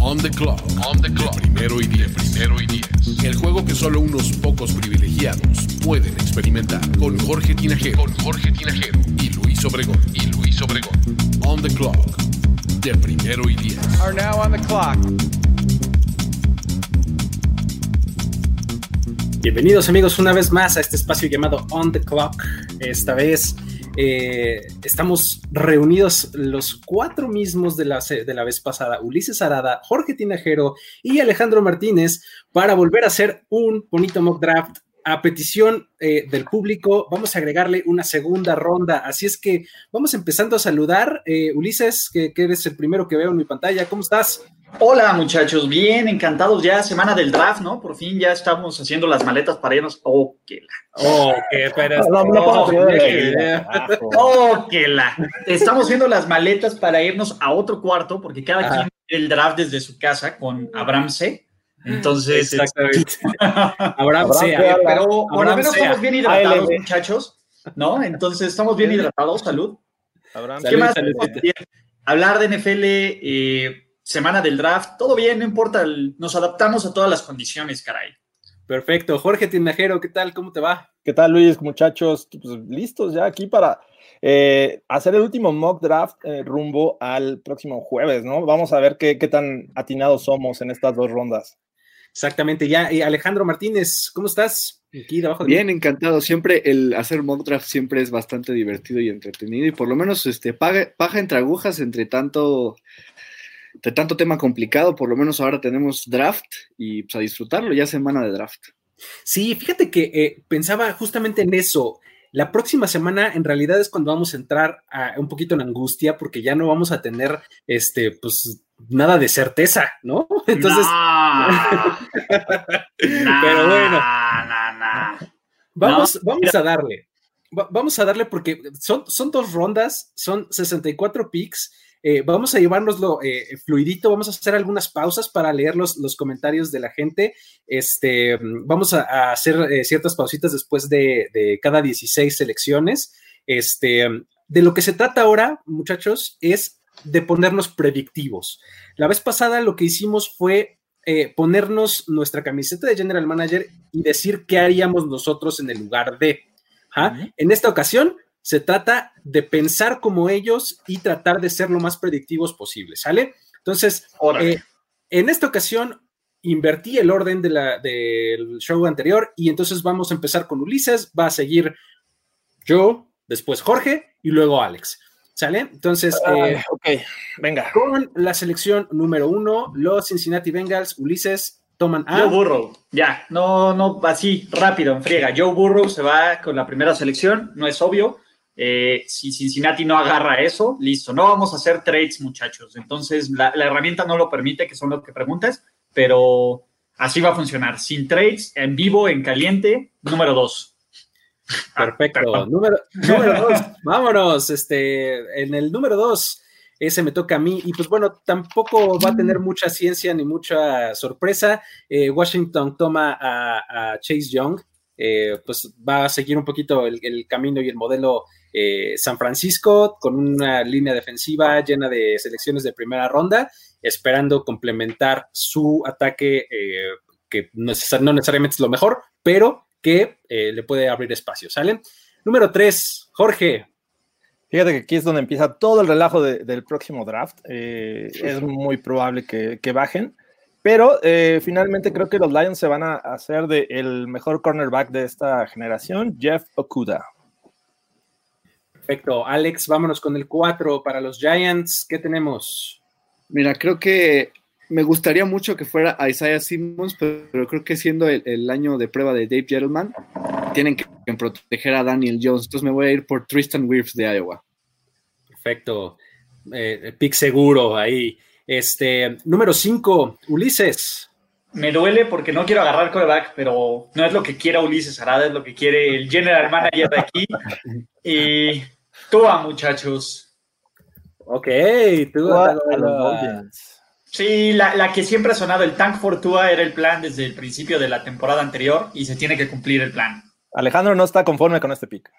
On the clock. On the clock. De primero y diez. primero y diez. El juego que solo unos pocos privilegiados pueden experimentar. Con Jorge Tinajero. Con Jorge Tinajero. Y Luis Obregón. Y Luis Obregón. On the clock. De primero y diez. Are now on the clock. Bienvenidos amigos una vez más a este espacio llamado On the Clock. Esta vez eh, estamos reunidos los cuatro mismos de la, de la vez pasada, Ulises Arada, Jorge Tinajero y Alejandro Martínez, para volver a hacer un bonito mock draft. A petición eh, del público, vamos a agregarle una segunda ronda. Así es que vamos empezando a saludar. Eh, Ulises, que, que eres el primero que veo en mi pantalla, ¿cómo estás? Hola muchachos, bien, encantados ya, semana del draft, ¿no? Por fin ya estamos haciendo las maletas para irnos. Oh, que la. Oh, que puedo oh, que- la. Estamos haciendo las maletas para irnos a otro cuarto, porque cada Ajá. quien el draft desde su casa con Abraham C. Entonces, Exactamente. Abraham Abraham sea. sea. pero por lo menos sea. estamos bien hidratados, ALB. muchachos, ¿no? Entonces estamos bien hidratados, salud. Abraham, ¿Qué Salud, más? salud. Hablar de NFL, eh, semana del draft, todo bien, no importa, nos adaptamos a todas las condiciones, caray. Perfecto. Jorge Tinajero, ¿qué tal? ¿Cómo te va? ¿Qué tal, Luis? Muchachos, pues, listos ya aquí para eh, hacer el último mock draft eh, rumbo al próximo jueves, ¿no? Vamos a ver qué, qué tan atinados somos en estas dos rondas. Exactamente, ya. Y Alejandro Martínez, ¿cómo estás? Aquí debajo de mí. Bien, encantado. Siempre el hacer mock draft siempre es bastante divertido y entretenido y por lo menos este paga, paja entre agujas entre tanto entre tanto tema complicado, por lo menos ahora tenemos draft y pues a disfrutarlo, ya semana de draft. Sí, fíjate que eh, pensaba justamente en eso. La próxima semana en realidad es cuando vamos a entrar a un poquito en angustia porque ya no vamos a tener este pues nada de certeza, ¿no? Entonces, Pero bueno. vamos, vamos a darle. Va- vamos a darle porque son, son dos rondas, son 64 picks. Eh, vamos a llevárnoslo eh, fluidito, vamos a hacer algunas pausas para leer los, los comentarios de la gente. Este, vamos a, a hacer eh, ciertas pausitas después de, de cada 16 selecciones. Este, de lo que se trata ahora, muchachos, es de ponernos predictivos. La vez pasada lo que hicimos fue eh, ponernos nuestra camiseta de General Manager y decir qué haríamos nosotros en el lugar de. Ajá. En esta ocasión se trata de pensar como ellos y tratar de ser lo más predictivos posible, ¿sale? Entonces, eh, en esta ocasión invertí el orden de la, del show anterior y entonces vamos a empezar con Ulises, va a seguir yo, después Jorge y luego Alex, ¿sale? Entonces, eh, Ah, ok, venga. con la selección número uno, los Cincinnati Bengals, Ulises toman a... Joe Burrow, ya, no, no, así, rápido, en friega. Joe Burrow se va con la primera selección, no es obvio. Eh, si Cincinnati no agarra eso, listo. No vamos a hacer trades, muchachos. Entonces, la, la herramienta no lo permite, que son lo que preguntas, pero así va a funcionar. Sin trades, en vivo, en caliente, número dos. Perfecto. número, número dos, vámonos. Este, en el número dos, ese me toca a mí. Y pues bueno, tampoco va a tener mucha ciencia ni mucha sorpresa. Eh, Washington toma a, a Chase Young. Eh, pues va a seguir un poquito el, el camino y el modelo eh, San Francisco con una línea defensiva llena de selecciones de primera ronda, esperando complementar su ataque, eh, que no, neces- no necesariamente es lo mejor, pero que eh, le puede abrir espacio. ¿Sale? Número 3, Jorge. Fíjate que aquí es donde empieza todo el relajo de- del próximo draft. Eh, es muy probable que, que bajen, pero eh, finalmente creo que los Lions se van a hacer de el mejor cornerback de esta generación, Jeff Okuda. Perfecto. Alex, vámonos con el 4 para los Giants. ¿Qué tenemos? Mira, creo que me gustaría mucho que fuera Isaiah Simmons, pero, pero creo que siendo el, el año de prueba de Dave Gettleman, tienen que, que proteger a Daniel Jones. Entonces me voy a ir por Tristan Wirfs de Iowa. Perfecto. Eh, pick seguro ahí. Este, número 5, Ulises. Me duele porque no quiero agarrar coreback, pero no es lo que quiera Ulises Arada, es lo que quiere el general manager de aquí. Y Tua, muchachos. Ok, Tua. Sí, la, la, que siempre ha sonado, el Tank for Tua era el plan desde el principio de la temporada anterior y se tiene que cumplir el plan. Alejandro no está conforme con este pick.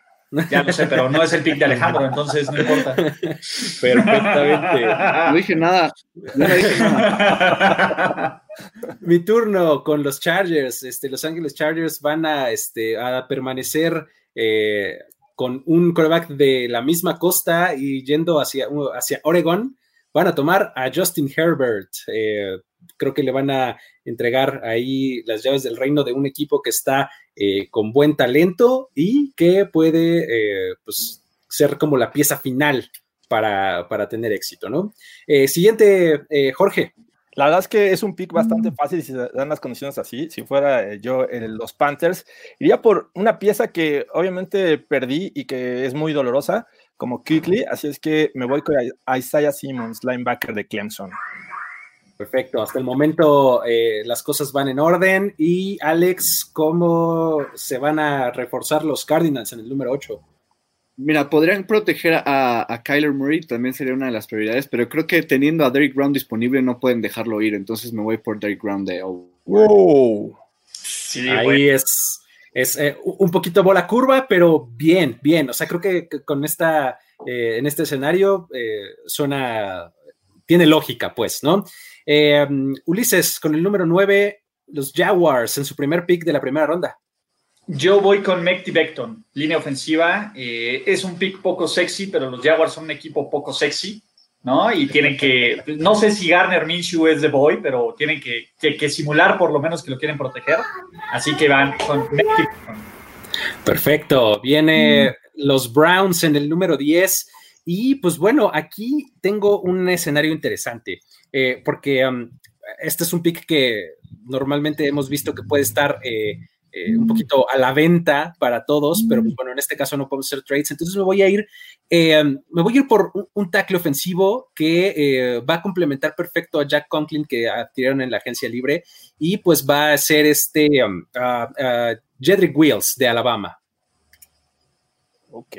Ya lo sé, pero no es el pick de Alejandro, entonces no importa. Perfectamente. No dije nada. No dije nada. Mi turno con los Chargers. Este, los Ángeles Chargers van a, este, a permanecer eh, con un quarterback de la misma costa y yendo hacia, hacia Oregon. Van a tomar a Justin Herbert. Eh, creo que le van a entregar ahí las llaves del reino de un equipo que está eh, con buen talento y que puede eh, pues, ser como la pieza final para, tener éxito, ¿no? Siguiente, Jorge. La verdad es que es un pick bastante fácil si se dan las condiciones así. Si fuera yo en los Panthers, iría por una pieza que obviamente perdí y que es muy dolorosa, como Quickly. Así es que me voy con Isaiah Simmons, linebacker de Clemson. Perfecto, hasta el momento eh, las cosas van en orden. Y Alex, ¿cómo se van a reforzar los Cardinals en el número 8? Mira, podrían proteger a, a, Kyler Murray, también sería una de las prioridades, pero creo que teniendo a Derrick Brown disponible no pueden dejarlo ir, entonces me voy por Derrick Brown de wow. sí, Ahí es, es eh, un poquito bola curva, pero bien, bien. O sea, creo que, con esta, eh, en este escenario suena, tiene lógica, pues, ¿no? Eh, Ulises, con el número 9, los Jaguars en su primer pick de la primera ronda. Yo voy con Mekti Beckton, línea ofensiva. Eh, es un pick poco sexy, pero los Jaguars son un equipo poco sexy, ¿no? Y tienen que, no sé si Garner Minshew es de boy, pero tienen que, que, simular por lo menos que lo quieren proteger. Así que van con Mekti Beckton. Perfecto. Viene los Browns en el número 10. Y pues bueno, aquí tengo un escenario interesante. Eh, porque um, este es un pick que normalmente hemos visto que puede estar eh, eh, un poquito a la venta para todos, pero pues, bueno, en este caso no podemos hacer trades, entonces me voy a ir, um, me voy a ir por un, tackle ofensivo que va a complementar perfecto a Jack Conklin que adquirieron en la agencia libre y pues va a ser este um, Jedrick Wills de Alabama. Ok.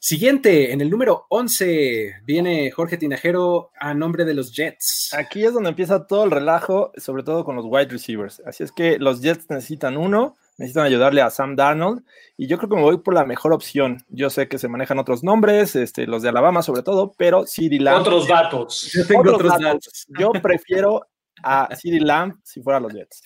Siguiente, en el número 11 viene Jorge Tinajero a nombre de los Jets. Aquí es donde empieza todo el relajo, sobre todo con los wide receivers. Así es que los Jets necesitan uno, necesitan ayudarle a Sam Darnold y yo creo que me voy por la mejor opción. Yo sé que se manejan otros nombres, este, los de Alabama sobre todo, pero CeeDee Lamb. Otros datos. Yo tengo otros, datos. Yo prefiero a CeeDee Lamb si fuera los Jets.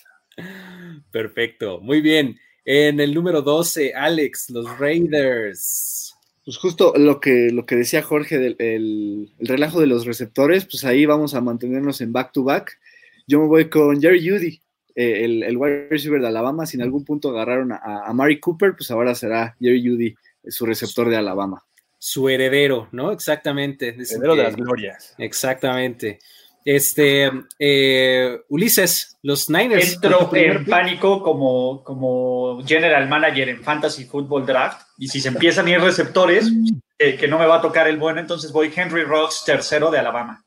Perfecto, muy bien. En el número 12, Alex, los Raiders. Pues justo lo que, lo que decía Jorge del el, relajo de los receptores, pues ahí vamos a mantenernos en back to back. Yo me voy con Jerry Judy, eh, el, el, wide receiver de Alabama. Si en algún punto agarraron a, a Mari Cooper, pues ahora será Jerry Judy, su receptor de Alabama. Su heredero, ¿no? Exactamente. Heredero de las glorias. Exactamente. Este, eh, Ulises, los Niners. Entro en pánico como, como general manager en Fantasy Football Draft. Y si se empiezan a ir receptores, que no me va a tocar el bueno, entonces voy Henry Rocks, tercero de Alabama.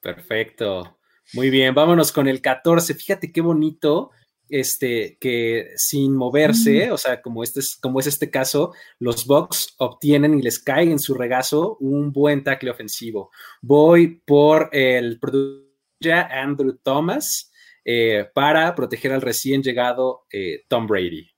Perfecto. Muy bien, vámonos con el 14. Fíjate qué bonito este, que sin moverse, mm. o sea, como, este es, como es este caso, los Bucks obtienen y les cae en su regazo un buen tackle ofensivo. Voy por el producto Andrew Thomas eh, para proteger al recién llegado eh, Tom Brady.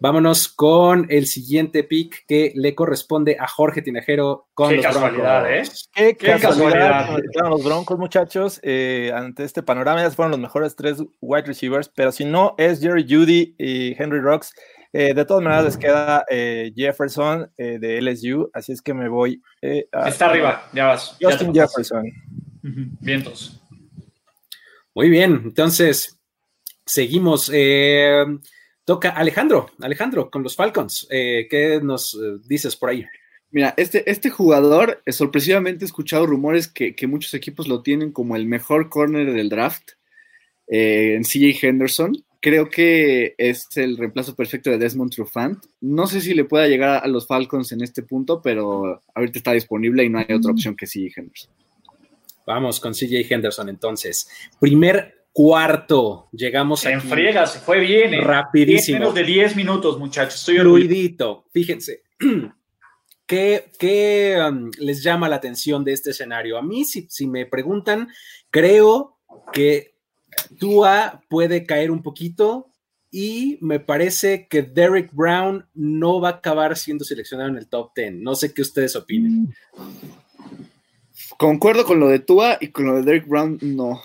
Vámonos con el siguiente pick que le corresponde a Jorge Tinajero con Qué los casualidad, ¿eh? Qué, casualidad. Los Broncos, muchachos, eh, ante este panorama ya fueron los mejores tres wide receivers, pero si no es Jerry Judy y Henry Rocks, eh, de todas maneras les queda eh, Jefferson de LSU, así es que me voy. Está arriba, ya vas. Justin Jefferson. Vientos. Muy bien, entonces seguimos. Toca Alejandro, Alejandro, con los Falcons. Eh, ¿Qué nos eh, dices por ahí? Mira, este, este jugador, eh, sorpresivamente he escuchado rumores que, muchos equipos lo tienen como el mejor corner del draft en CJ Henderson. Creo que es el reemplazo perfecto de Desmond Trufant. No sé si le pueda llegar a los Falcons en este punto, pero ahorita está disponible y no hay otra opción que CJ Henderson. Vamos con CJ Henderson entonces. Primer cuarto, llegamos En aquí. friega, se fue bien. ¿eh? Rapidísimo. Menos de 10 minutos, muchachos. Estoy. Fluidito. Fíjense. ¿Qué, qué, um, les llama la atención de este escenario? A mí, si, si me preguntan, creo que Tua puede caer un poquito y me parece que Derek Brown no va a acabar siendo seleccionado en el top 10. No sé qué ustedes opinen. Concuerdo con lo de Tua y con lo de Derek Brown, no.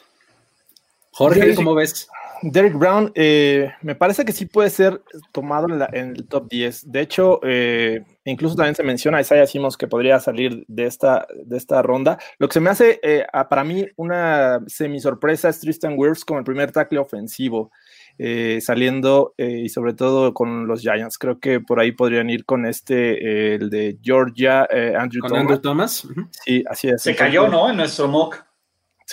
Jorge, Sí. ¿cómo ves? Derek Brown, eh, me parece que sí puede ser tomado en, la- en el top 10. De hecho, eh, incluso también se menciona a Isaiah Simmons que podría salir de esta, de esta ronda. Lo que se me hace eh, a- para mí una semi sorpresa es Tristan Wirfs como el primer tackle ofensivo, eh, saliendo eh, y sobre todo con los Giants. Creo que por ahí podrían ir con este, eh, el de Georgia, eh, Andrew ¿Con Thomas. Andrew Thomas? Sí, así es. Se cayó, ¿no? En nuestro mock.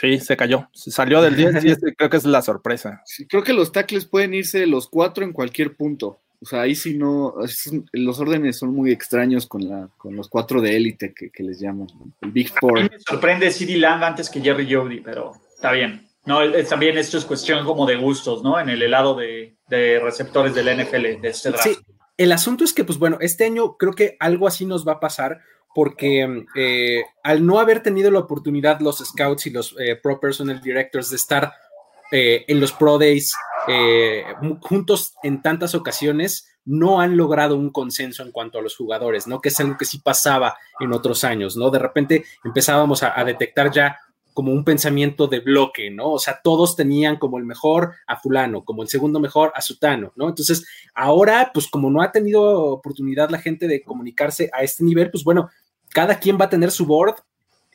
Sí, se cayó. Se salió del 10 y este creo que es la sorpresa. Sí, creo que los tackles pueden irse los cuatro en cualquier punto. O sea, ahí sí no, es- los órdenes son muy extraños con, la, con los cuatro de élite que, que les llaman, el Big A mí Four. me sorprende CD Lamb antes que Jerry Jody, pero está bien. No, es- también esto es cuestión como de gustos, ¿no? En el helado de, de receptores del NFL de este draft. Sí, el asunto es que, pues bueno, este año creo que algo así nos va a pasar porque eh, al no haber tenido la oportunidad los scouts y los eh, pro personal directors de estar eh, en los pro days juntos en tantas ocasiones, no han logrado un consenso en cuanto a los jugadores, ¿no? Que es algo que sí pasaba en otros años, ¿no? De repente empezábamos a detectar ya como un pensamiento de bloque, ¿no? O sea, todos tenían como el mejor a fulano, como el segundo mejor a sutano, ¿no? Entonces, ahora, pues como no ha tenido oportunidad la gente de comunicarse a este nivel, pues bueno, cada quien va a tener su board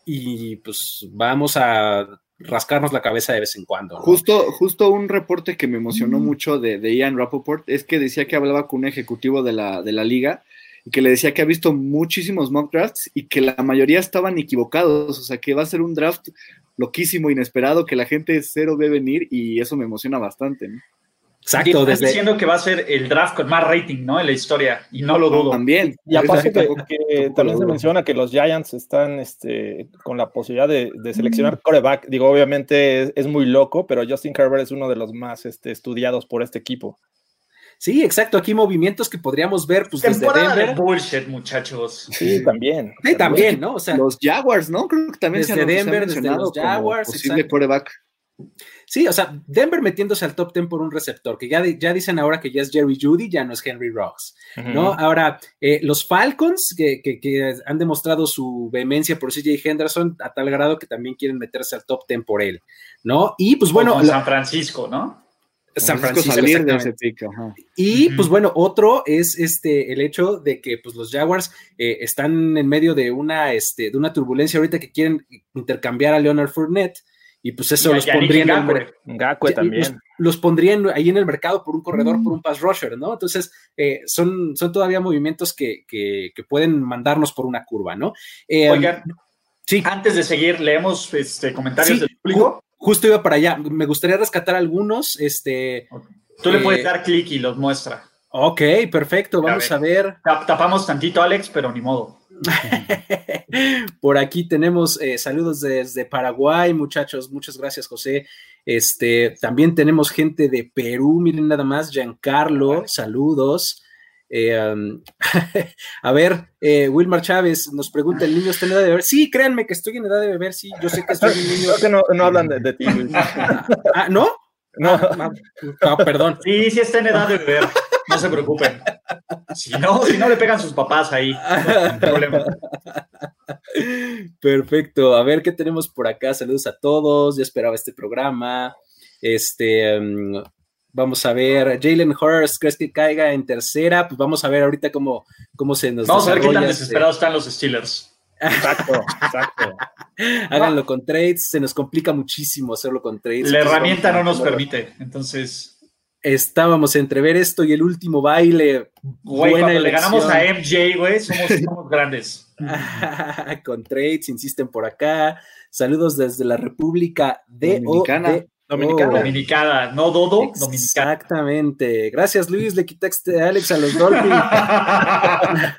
y pues vamos a rascarnos la cabeza de vez en cuando. ¿no? Justo, justo un reporte que me emocionó mucho de, de Ian Rappaport es que decía que hablaba con un ejecutivo de la, de la liga y que le decía que ha visto muchísimos mock drafts y que la mayoría estaban equivocados, o sea que va a ser un draft loquísimo, inesperado, que la gente cero ve venir y eso me emociona bastante. ¿no? Exacto, Están desde, diciendo que va a ser el draft con más rating, ¿no? En la historia, y no lo dudo. También. Y aparte que, Tampoco- que tampoco también lo se menciona que los Giants están este, con la posibilidad de, de seleccionar coreback. Digo, obviamente es, es muy loco, pero Justin Herbert es uno de los más este, estudiados por este equipo. Sí, exacto, aquí movimientos que podríamos ver pues desde Temporada de Denver. bullshit, muchachos. Sí, también. Sí, también, ¿no? O sea, Los Jaguars, ¿no? Creo que también Desde se, han- se han Denver, desde los como Jaguars, posible quarterback. Sí, o sea, Denver metiéndose al top 10 por un receptor, que ya, ya dicen ahora que ya es Jerry Judy, ya no es Henry Rocks, ¿no? Ahora, eh, los Falcons, que, que- que han demostrado su vehemencia por CJ Henderson a tal grado que también quieren meterse al top 10 por él, ¿no? Y pues bueno, Con San Francisco, ¿no? San Francisco Francisco, salir de ese ajá. Y pues bueno, otro es este el hecho de que pues los Jaguars eh, están en medio de una, este, de una turbulencia ahorita que quieren intercambiar a Leonard Fournette y pues eso Y los pondría en el también. Los, los pondría en- ahí en el mercado por un corredor, por un pass rusher, ¿no? Entonces, eh, son, son todavía movimientos que, que- que pueden mandarnos por una curva, ¿no? Eh, Oigan, sí, antes de seguir, leemos este, comentarios Sí, del público. Ju- justo iba para allá. Me gustaría rescatar algunos. Este, Tú le eh, puedes dar clic y los muestra. ok, perfecto. Vamos A a ver. Tap- Tapamos tantito, Alex, pero ni modo. Por aquí tenemos eh, saludos desde Paraguay, muchachos. Muchas gracias, José. Este, también tenemos gente de Perú, miren nada más, Giancarlo, saludos. Eh, um, a ver, eh, Wilmar Chávez nos pregunta: ¿el niño está en edad de beber? Sí, créanme que estoy en edad de beber, sí, yo sé que estoy un niño. Creo que no, no hablan de, de ti, Luis. Ah, ¿no? No, Ah, ah, perdón. Sí, sí está en edad de beber. No se preocupen. Si no, si no le pegan sus papás ahí. No problema. Perfecto. A ver qué tenemos por acá. Saludos a todos. Ya esperaba este programa. Este, um, vamos a ver. Jalen Hurst, ¿crees que caiga en tercera? Pues vamos a ver ahorita cómo, cómo se nos Vamos a ver qué tan desarrolla este- desesperados están los Steelers. exacto, exacto. Háganlo con trades. Se nos complica muchísimo hacerlo con trades. La herramienta no nos permite. Entonces, Estábamos entre ver esto y el último baile. güey, Buena cuando le ganamos a. MJ, güey, somos, somos grandes. con trades, insisten por acá. Saludos desde la República de Dominicana. Dominicana. Dominicada, no Dodo, dominicana. Exactamente. Gracias, Luis. Le quitaste a Alex a los Dolphins.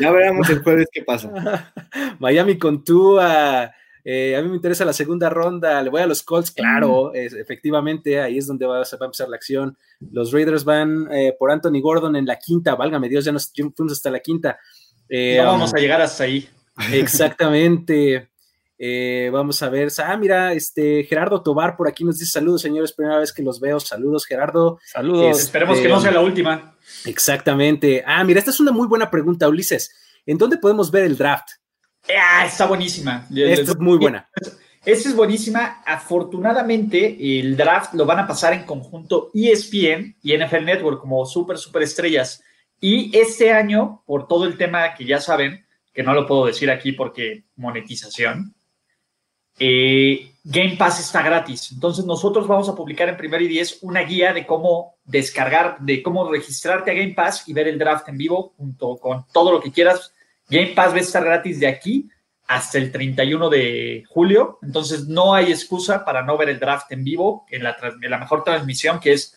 Ya veremos el jueves qué pasa. Miami con tú a Eh, a mí me interesa la segunda ronda. Le voy a los Colts, claro, es- efectivamente, ahí es donde va, se va a empezar la acción. Los Raiders van eh, por Anthony Gordon en la quinta. Válgame Dios, ya nos fuimos hasta la quinta. Eh, No um, vamos a llegar hasta ahí. Exactamente. Eh, vamos a ver. Ah, mira, este Gerardo Tobar por aquí nos dice saludos, señores. Primera vez que los veo. Saludos, Gerardo. Saludos. Esperemos que no sea la última. Exactamente. Ah, mira, esta es una muy buena pregunta, Ulises. ¿En dónde podemos ver el draft? Ah, está buenísima. Esta es muy buena. Esta es buenísima. Afortunadamente, el draft lo van a pasar en conjunto ESPN y NFL Network como súper, súper estrellas. Y este año, por todo el tema que ya saben, que no lo puedo decir aquí porque monetización, eh, Game Pass está gratis. Entonces nosotros vamos a publicar en Primer y Diez una guía de cómo descargar, de cómo registrarte a Game Pass y ver el draft en vivo junto con todo lo que quieras. Game Pass va a estar gratis de aquí hasta el 31 de julio. Entonces no hay excusa para no ver el draft en vivo en la, trans- en la mejor transmisión que es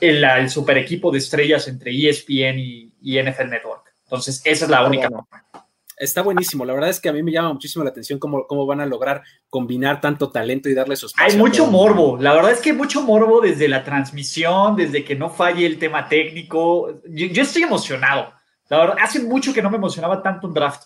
el, el super equipo de estrellas entre ESPN y, y NFL Network. Entonces esa es la única. bueno. Está buenísimo. La verdad es que a mí me llama muchísimo la atención cómo, cómo van a lograr combinar tanto talento y darle esos Hay mucho morbo, la verdad es que hay mucho morbo desde la transmisión, desde que no falle el tema técnico. Yo, yo estoy emocionado. La verdad, hace mucho que no me emocionaba tanto un draft.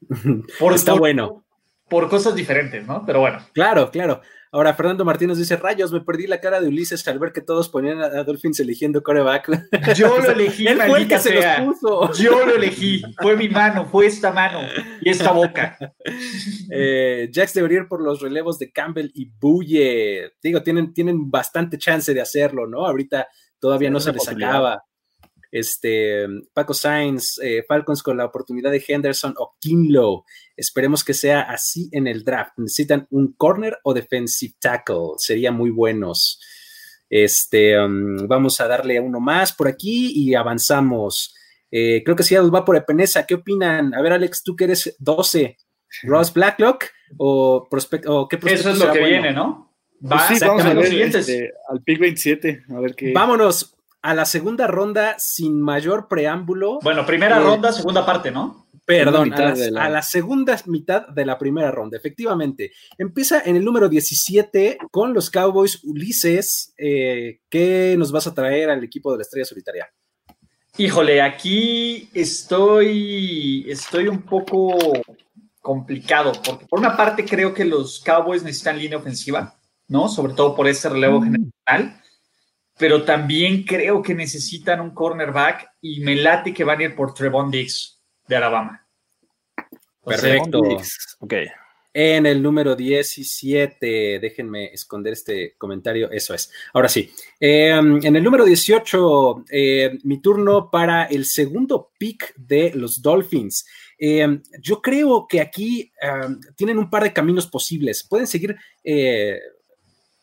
Por, Está por- bueno. Por cosas diferentes, ¿no? Pero bueno. Claro, claro. Ahora, Fernando Martínez dice: Rayos, me perdí la cara de Ulises al ver que todos ponían a Dolphins eligiendo coreback. Yo lo elegí, Él fue el que se los puso. Yo lo elegí. Fue mi mano, fue esta mano y esta boca. Eh, Jax debería ir por los relevos de Campbell y Buye. Digo, tienen, tienen bastante chance de hacerlo, ¿no? Ahorita todavía Sí, no se les acaba. Este, Paco Sainz, eh, Falcons con la oportunidad de Henderson o Kinlow. Esperemos que sea así en el draft. Necesitan un corner o defensive tackle. Serían muy buenos. Este, um, vamos a darle uno más por aquí y avanzamos. Eh, creo que Seattle va por Epenesa. ¿Qué opinan? A ver, Alex, tú que eres 12. Ross Blacklock o, prospect o qué Eso prospecto es lo que bueno? viene, ¿no? Pues Va, sí, vamos a los ver siguientes. este, al pick 27, a ver qué. Vámonos a la segunda ronda sin mayor preámbulo. Bueno, primera Eh, ronda, segunda parte, ¿no? Perdón, a, la, de la- a la segunda mitad de la primera ronda, efectivamente. Empieza en el número 17 con los Cowboys Ulises. Eh, ¿Qué nos vas a traer al equipo de la Estrella Solitaria? Híjole, aquí estoy, estoy un poco complicado, porque por una parte creo que los Cowboys necesitan línea ofensiva, ¿no? Sobre todo por ese relevo general, pero también creo que necesitan un cornerback y me late que van a ir por Trevon Diggs de Alabama. Perfecto. Ok. En el número 17, déjenme esconder este comentario, eso es. Ahora sí, Eh, en el número 18, eh, mi turno para el segundo pick de los Dolphins. Eh, yo creo que aquí eh, tienen un par de caminos posibles. Pueden seguir eh,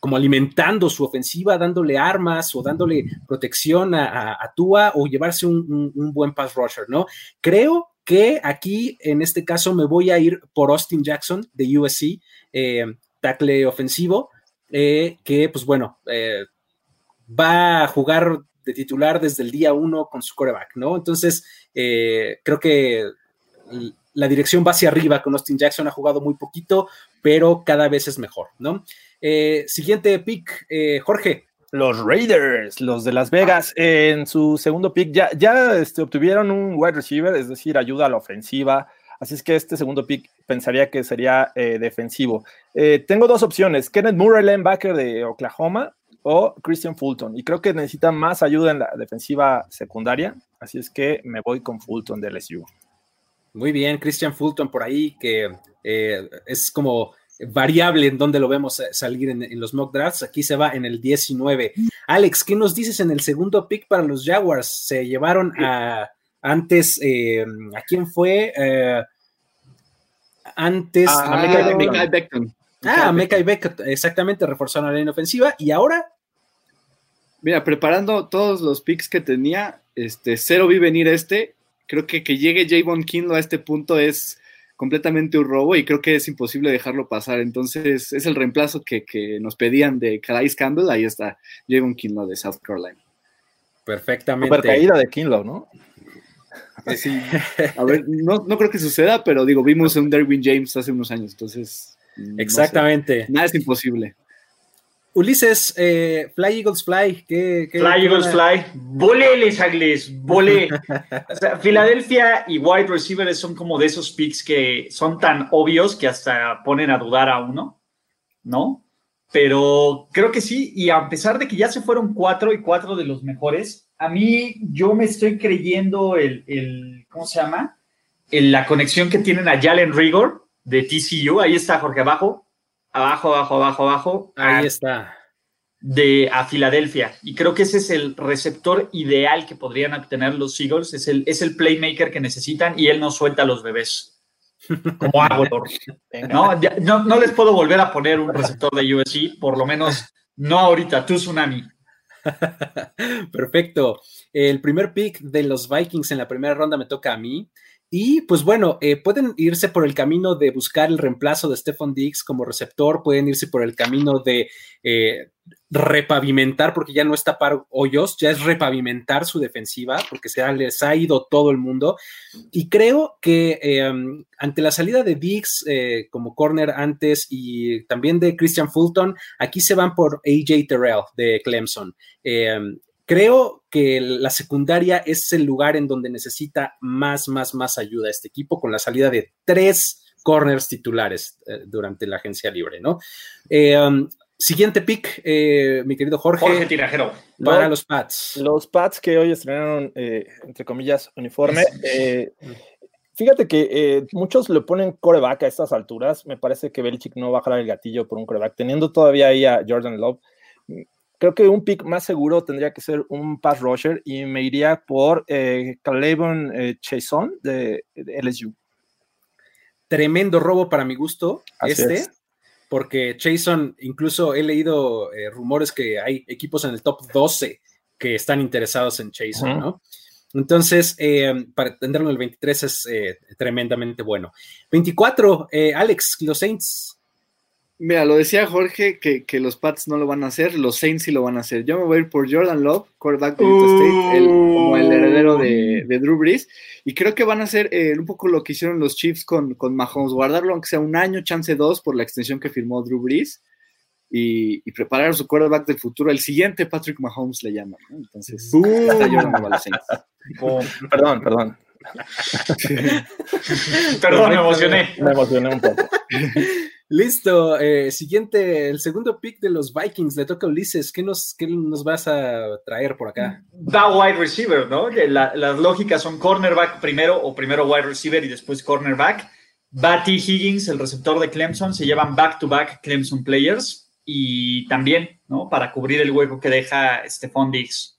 como alimentando su ofensiva, dándole armas o dándole protección a, Tua o llevarse un, buen pass rusher, ¿no? Creo que aquí, en este caso, me voy a ir por Austin Jackson de USC, eh, tackle ofensivo, eh, que pues bueno, eh, va a jugar de titular desde el día uno con su coreback, ¿no? Entonces, eh, creo que la dirección va hacia arriba con Austin Jackson, ha jugado muy poquito, pero cada vez es mejor, ¿no? Eh, siguiente pick, eh, Jorge. Los Raiders, los de Las Vegas, en su segundo pick ya, ya este, obtuvieron un wide receiver, es decir, ayuda a la ofensiva. Así es que este segundo pick pensaría que sería eh, defensivo. Eh, tengo dos opciones: Kenneth Murray, linebacker de Oklahoma, o Christian Fulton. Y creo que necesita más ayuda en la defensiva secundaria. Así es que me voy con Fulton de LSU. Muy bien, Christian Fulton por ahí, que eh, es como variable en donde lo vemos salir en, en los mock drafts. Aquí se va en el 19. Alex, ¿qué nos dices en el segundo pick para los Jaguars? Se llevaron a antes, eh, ¿a quién fue? Eh, antes. Ah, Ah, Mekhi. Becton. Ah, Mekhi Mecca y Beck, exactamente, reforzaron la línea ofensiva. Y ahora, Mira, preparando todos los picks que tenía, este, cero vi venir este. Creo que que llegue Javon Kinlo a este punto es completamente un robo y creo que es imposible dejarlo pasar. Entonces, es el reemplazo que, que nos pedían de Calais Campbell. Ahí está Javon Kinlo de South Carolina. perfectamente. Super caída de Kinlow, ¿no? Sí, a ver, no, no creo que suceda, pero digo, vimos un Derwin James hace unos años, entonces No sé. Exactamente. Nada es imposible. Ulises, eh, Fly Eagles Fly. ¿qué, qué- Fly Eagles Fly. Volé, les Agles, volé. O sea, Filadelfia y wide receivers son como de esos picks que son tan obvios que hasta ponen a dudar a uno, ¿no? Pero creo que sí, y a pesar de que ya se fueron cuatro y cuatro de los mejores, a mí yo me estoy creyendo el, el ¿cómo se llama? El- la conexión que tienen a Jalen Rigor de TCU, ahí está Jorge abajo, abajo, abajo, abajo, abajo. Ahí a- está. de a Filadelfia. Y creo que ese es el receptor ideal que podrían obtener los Eagles. Es el, es el playmaker que necesitan y él no suelta a los bebés. Como Aguilar. ¿no? No, no les puedo volver a poner un receptor de USC, por lo menos no ahorita, tú Tsunami. Perfecto. El primer pick de los Vikings en la primera ronda me toca a mí. Y pues bueno, eh, pueden irse por el camino de buscar el reemplazo de Stephon Diggs como receptor, pueden irse por el camino de eh, repavimentar, porque ya no es tapar hoyos, ya es repavimentar su defensiva, porque se les ha ido todo el mundo. Y creo que eh, ante la salida de Diggs eh, como corner antes y también de Christian Fulton, aquí se van por AJ Terrell de Clemson. Creo que la secundaria es el lugar en donde necesita más, más, más ayuda este equipo con la salida de tres corners titulares eh, durante la agencia libre, ¿no? Eh, um, siguiente pick, eh, mi querido Jorge, Jorge Tirajero. para Lo- los Pats. Los Pats que hoy estrenaron, eh, entre comillas, uniforme. eh, fíjate que eh, muchos le ponen coreback a estas alturas. Me parece que Belichick no va a jalar el gatillo por un coreback. Teniendo todavía ahí a Jordan Love, creo que un pick más seguro tendría que ser un pass rusher y me iría por eh, Calebon eh, Chason de, de LSU. Tremendo robo para mi gusto, Así este. es. Porque Jason, incluso he leído eh, rumores que hay equipos en el top 12 que están interesados en Ujú. ¿no? Entonces, eh, para tenerlo en el 23 es eh, tremendamente bueno. 24, eh, Alex, los Saints. Mira, lo decía Jorge que, que los Pats no lo van a hacer, los Saints sí lo van a hacer. Yo me voy a ir por Jordan Love, quarterback de Utah State, el- como el heredero de, de Drew Brees. Y creo que van a hacer eh, un poco lo que hicieron los Chiefs con, con Mahomes, guardarlo aunque sea un año, chance dos, por la extensión que firmó Drew Brees. Y, y preparar a su quarterback del futuro, el siguiente Patrick Mahomes le llaman. ¿no? Entonces, está Jordan Love a los Saints. Perdón, perdón. Perdón, me emocioné. Me emocioné un poco. Listo, eh, siguiente, el segundo pick de los Vikings, le toca a Ulises. ¿Qué nos, qué nos vas a traer por acá? Da wide receiver, ¿no? La- las lógicas son cornerback primero o primero wide receiver y después cornerback. T. Higgins, el receptor de Clemson, se llevan back-to-back Clemson players y también, ¿no? Para cubrir el hueco que deja Stephon Diggs.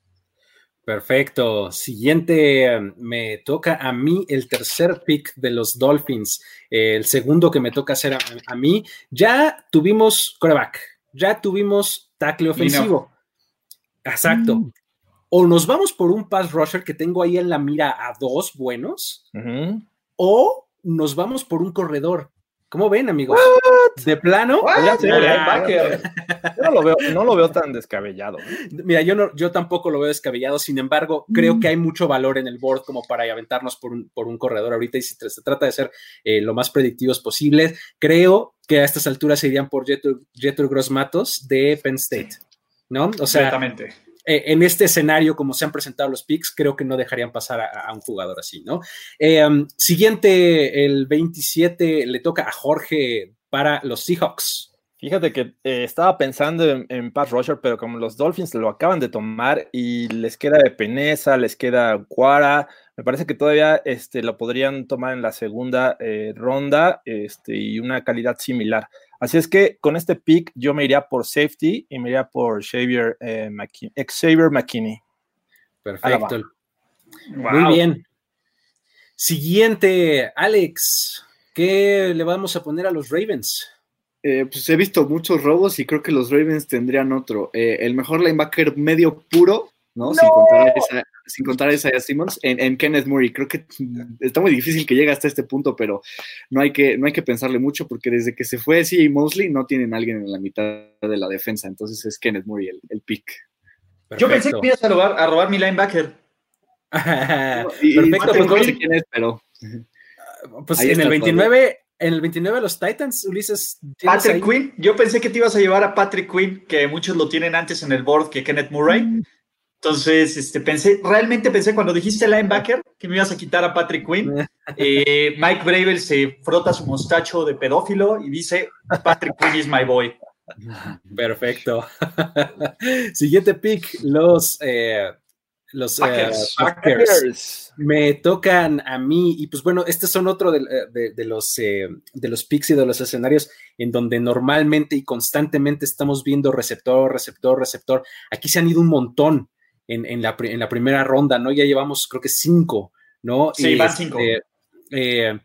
Perfecto. Siguiente, eh, me toca a mí el tercer pick de los Dolphins. El segundo que me toca hacer a, a mí. Ya tuvimos coreback, ya tuvimos tackle ofensivo. Exacto. O nos vamos por un pass rusher que tengo ahí en la mira a dos buenos, o nos vamos por un corredor. ¿Cómo ven, amigos? De plano. ¿eh? Yo no lo veo, no lo veo tan descabellado. Mira, yo, no, yo tampoco lo veo descabellado, sin embargo, creo que hay mucho valor en el board como para aventarnos por un, por un corredor ahorita y si se trata de ser eh, lo más predictivos posibles, creo que a estas alturas se irían por Jetur, Jetur Gross Matos de Penn State, ¿no? O sea, Completamente. Eh, en este escenario, como se han presentado los picks, creo que no dejarían pasar a, un jugador así, ¿no? Eh, um, siguiente, el 27, le toca a Jorge para los Seahawks. Fíjate que eh, estaba pensando en, Pass Rusher, pero como los Dolphins lo acaban de tomar y les queda de Peneza, les queda Guara, me parece que todavía este, lo podrían tomar en la segunda ronda este, y una calidad similar. Así es que con este pick yo me iría por safety y me iría por Xavier, eh, McKin- Xavier McKinney. Perfecto. Wow. Muy bien. Siguiente, Alex, ¿qué le vamos a poner a los Ravens? Eh, pues he visto muchos robos y creo que los Ravens tendrían otro. Eh, el mejor linebacker medio puro, ¿no? Sin, contar a esa- sin contar a Isaiah Simmons, en, en Kenneth Murray. Creo que está muy difícil que llegue hasta este punto, pero no hay que, no hay que pensarle mucho porque desde que se fue CJ Mosley no tienen a alguien en la mitad de la defensa. Entonces es Kenneth Murray el, el pick. Yo pensé que ibas a robar, a robar mi linebacker. Y, y Perfecto, no pues sé voy- quién es, pero Pues Ahí en el 29 en el 29 los Titans, Ulises. ¿tienes Patrick ahí? Quinn, yo pensé que te ibas a llevar a Patrick Quinn, que muchos lo tienen antes en el board que Kenneth Murray. Mm. Entonces, este, pensé, realmente pensé cuando dijiste linebacker que me ibas a quitar a Patrick Quinn. Eh, Mike Bravel se frota su mostacho de pedófilo y dice, Patrick Quinn is my boy. Perfecto. Siguiente pick, los, eh, los eh, Packers. Packers. Me tocan a mí, y pues bueno, estos son otro de, de- de los, eh, de los picks y de los escenarios en donde normalmente y constantemente estamos viendo receptor, receptor, receptor. Aquí se han ido un montón en, en la, en la primera ronda, ¿no? Ya llevamos creo que cinco, ¿no? Sí, Y, van este, cinco. eh,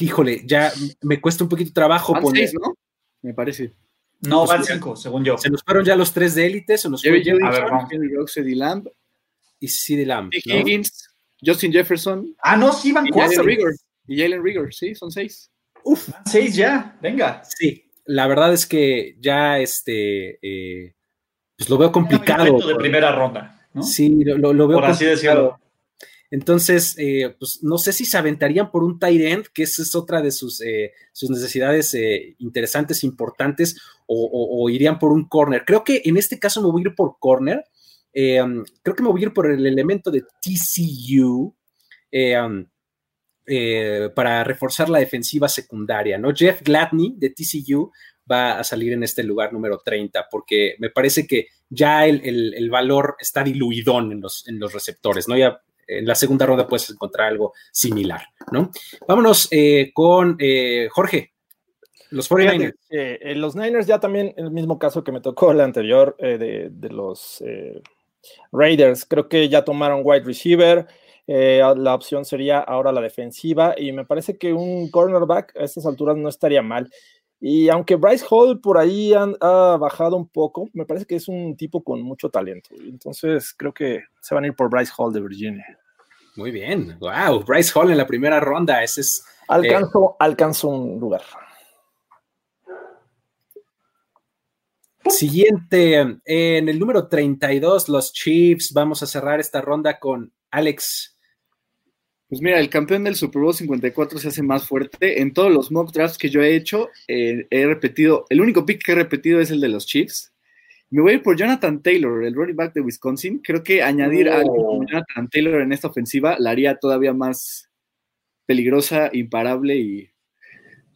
híjole, ya me cuesta un poquito de trabajo Van poner. seis, ¿no? Me parece. No, van cinco, según yo. Se nos fueron ya los tres de élite, se nos fue Jerry Lamb, y CD Lamb. ¿no? Higgins, Justin Jefferson Ah, no, sí, van y cuatro. Jalen Rigor. Y Jalen Rigor, sí, son seis. Uf, Van seis ya, venga. sí, la verdad es que ya este, eh, pues lo veo complicado. De primera ronda, ¿no? Sí, lo, lo- veo Por así complicado. decirlo. Entonces, eh, pues no sé si se aventarían por un tight end, que esa es otra de sus, eh, sus necesidades eh, interesantes, importantes, o, o- o irían por un corner. Creo que en este caso me voy a ir por corner. Eh, creo que me voy a ir por el elemento de TCU um, para reforzar la defensiva secundaria, ¿no? Jeff Gladney de TCU va a salir en este lugar número 30, porque me parece que ya el, el- el valor está diluidón en los, en los receptores, ¿no? Ya en la segunda ronda puedes encontrar algo similar, ¿no? Vámonos eh, con eh, Jorge, los 49ers. Fíjate, eh, los Niners ya también, el mismo caso que me tocó el anterior de, de los Raiders, creo que ya tomaron wide receiver, eh, la opción sería ahora la defensiva y me parece que un cornerback a estas alturas no estaría mal. Y aunque Bryce Hall por ahí han- ha bajado un poco, me parece que es un tipo con mucho talento. Entonces creo que se van a ir por Bryce Hall de Virginia. Muy bien, wow, Bryce Hall en la primera ronda, ese es Alcanzo, alcanzo un lugar. Siguiente, en el número 32, los Chiefs. Vamos a cerrar esta ronda con Alex. Pues mira, el campeón del Super Bowl 54 se hace más fuerte. En todos los mock drafts que yo he hecho, eh, he repetido, el único pick que he repetido es el de los Chiefs. Me voy a ir por Jonathan Taylor, el running back de Wisconsin. Creo que añadir a alguien como Jonathan Taylor en esta ofensiva la haría todavía más peligrosa, imparable y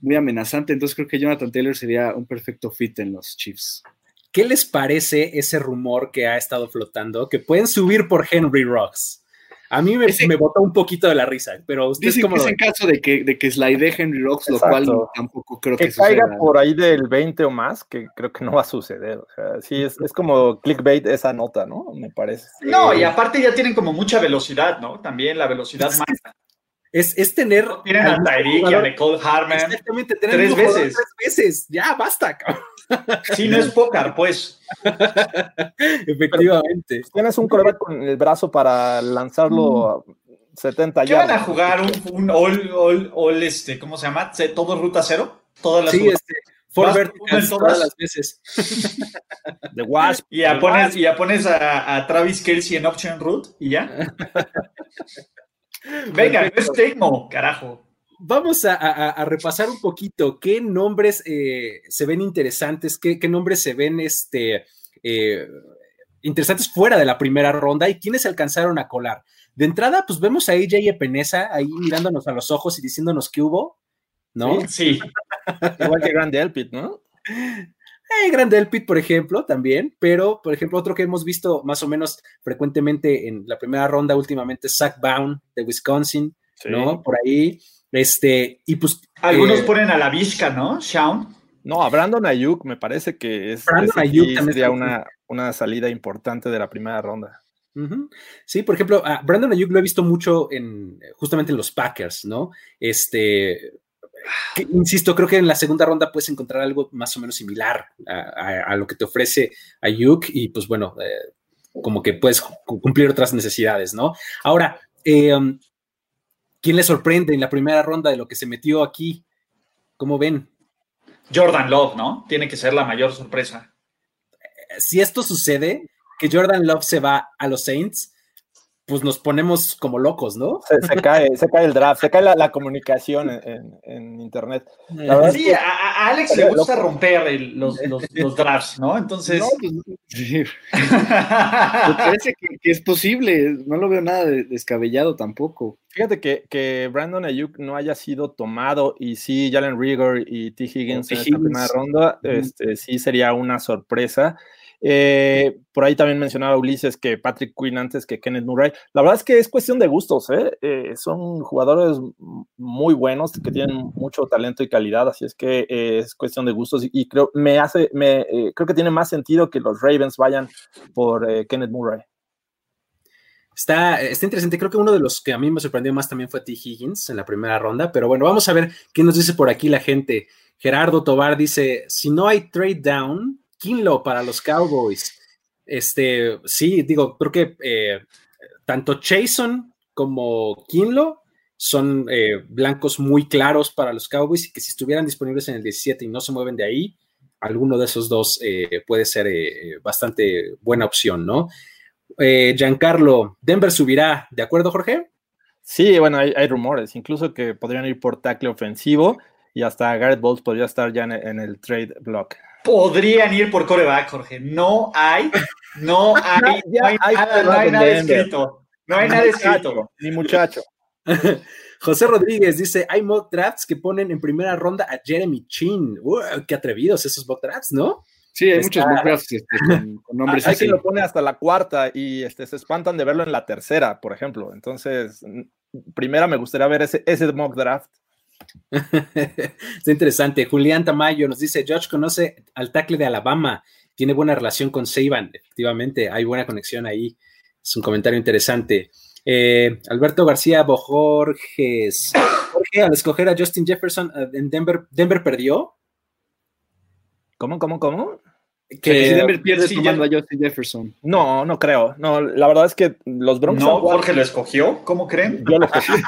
muy amenazante. Entonces creo que Jonathan Taylor sería un perfecto fit en los Chiefs. ¿Qué les parece ese rumor que ha estado flotando? Que pueden subir por Henry Rocks. A mí me, Ese- me botó un poquito de la risa, pero ustedes Dicen cómo que lo es en caso de que, de que slide Henry Rocks, lo Exacto. cual tampoco creo que, que caiga suceda. por ahí del 20 o más, que creo que no va a suceder. O sea, sí, es, es como clickbait esa nota, ¿no? Me parece. No, y aparte ya tienen como mucha velocidad, ¿no? También la velocidad Es- más. Es, es tener. Tienen a Tyreek y a Nicole Harman. Exactamente, tener tres veces. Tres veces. Ya, basta, cabrón. Sí, no es pócar, pues. Efectivamente. Tienes un coreback con el brazo para lanzarlo a 70 ¿Qué van a yardas. jugar? ¿Un, un all, all, all, este, ¿cómo se llama? ¿Se- ¿Todo ruta cero? Todas las Sí, jugadas. este. Todas todas. las veces. De Wasp. Y ya pones, y ya pones a, a Travis Kelsey en option root y ya. Venga, no es Tecmo, carajo. Vamos a, a- a repasar un poquito qué nombres eh, se ven interesantes, qué, qué nombres se ven este, eh, interesantes fuera de la primera ronda y quiénes se alcanzaron a colar. De entrada, pues vemos a AJ Epenesa ahí mirándonos a los ojos y diciéndonos qué hubo, ¿no? Sí, Igual que Grande Elpit, ¿no? Eh, Grande Elpit, por ejemplo, también, pero, por ejemplo, otro que hemos visto más o menos frecuentemente en la primera ronda últimamente es Zach Bound de Wisconsin, ¿no? Por ahí. Este, y pues. algunos eh, ponen a la Vizca, ¿no? Shaun. No, a Brandon Ayuk me parece que es Brandon Ayuk también sería una, una salida importante de la primera ronda. Sí, por ejemplo, a Brandon Ayuk lo he visto mucho en justamente en los Packers, ¿no? Este, que, insisto, creo que en la segunda ronda puedes encontrar algo más o menos similar a, a- a lo que te ofrece Ayuk y pues bueno, eh, como que puedes cu- cumplir otras necesidades, ¿no? Ahora, eh, ¿quién le sorprende en la primera ronda de lo que se metió aquí? ¿Cómo ven? Jordan Love, ¿no? Tiene que ser la mayor sorpresa. Si esto sucede, que Jordan Love se va a los Saints, pues nos ponemos como locos, ¿no? Se, se cae, se cae el draft, se cae la, la comunicación en, en- en internet. La es Sí, que- a, a Alex le gusta romper el- los, los- los drafts, ¿no? Entonces. No, pues, sí. Me parece que, que es posible, no lo veo nada de- descabellado tampoco. Fíjate que, que Brandon Ayuk no haya sido tomado y sí Jalen Rigor y T. Higgins T. en esta Higgins. primera ronda, este, sí sería una sorpresa. Eh, por ahí también mencionaba Ulises que Patrick Quinn antes que Kenneth Murray. La verdad es que es cuestión de gustos, ¿eh? Eh, son jugadores muy buenos que tienen mucho talento y calidad, así es que es cuestión de gustos y, creo me hace, me, creo que tiene más sentido que los Ravens vayan por Kenneth Murray. Está, está interesante. Creo que uno de los que a mí me sorprendió más también fue T. Higgins en la primera ronda. Pero bueno, vamos a ver qué nos dice por aquí la gente. Gerardo Tobar dice: si no hay trade down, Kinlo para los Cowboys. Este, sí, digo, creo que eh, tanto Chason como Kinlo son eh, blancos muy claros para los Cowboys y que si estuvieran disponibles en el 17 y no se mueven de ahí, alguno de esos dos eh, puede ser eh, bastante buena opción, ¿no? Giancarlo, Denver subirá, ¿de acuerdo, Jorge? Sí, bueno, hay, rumores, incluso que podrían ir por tackle ofensivo y hasta Garrett Bowles podría estar ya en el trade block. Podrían ir por coreback, Jorge. No hay, no hay, Ya no hay hay nada, no hay escrito. No hay nada escrito. Ni muchacho. José Rodríguez dice: hay mock drafts que ponen en primera ronda a Jeremy Chin. ¡Qué atrevidos esos mock drafts, ¿no? Sí, hay Está- muchos mock drafts, este, con, con nombres Hay así. quien lo pone hasta la cuarta y este, se espantan de verlo en la tercera, por ejemplo. Entonces, primera me gustaría ver ese, ese mock draft. Está interesante. Julián Tamayo nos dice: George conoce al tackle de Alabama, tiene buena relación con Saban. Efectivamente, hay buena conexión ahí. Es un comentario interesante. Eh, Alberto García Bojorges. Jorge, al escoger a Justin Jefferson eh, en Denver, ¿Denver perdió? ¿Cómo, cómo, cómo? Que si Denver pierde sí, tomando ya- a Justin Jefferson. No, no creo. No, la verdad es que los Broncos. No, Jorge lo escogió. ¿Cómo creen? Yo lo escogí.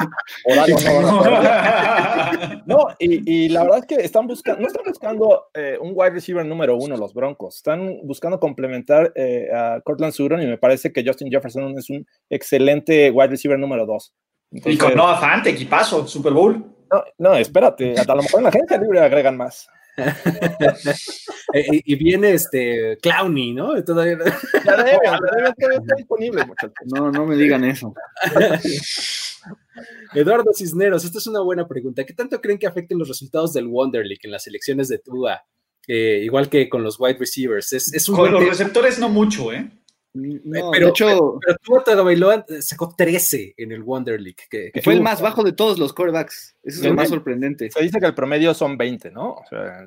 No. No, y, y la verdad es que están buscando, no están buscando eh, un wide receiver número uno los Broncos, están buscando complementar eh, a Cortland Sutton y me parece que Justin Jefferson es un excelente wide receiver número dos. Y Entonces, con Noah Fant, equipazo, Super Bowl. no, no, espérate, a lo mejor en la agencia libre agregan más. Eh, y, viene este Clowney, ¿no? Todavía- ya deben, todavía está disponible, muchachos. No, no me digan eso. Eduardo Cisneros, esta es una buena pregunta. ¿Qué tanto creen que afecten los resultados del Wonder League en las elecciones de Tua? Eh, igual que con los wide receivers. Es, es un Con los receptores no mucho, ¿eh? No, pero- de hecho, pero Tua Tagovailoa eh, sacó 13 en el Wonder League. Que, que fue el más bajo de todos los quarterbacks. Eso es lo más sorprendente. Se dice que el promedio son 20, ¿no? O sea,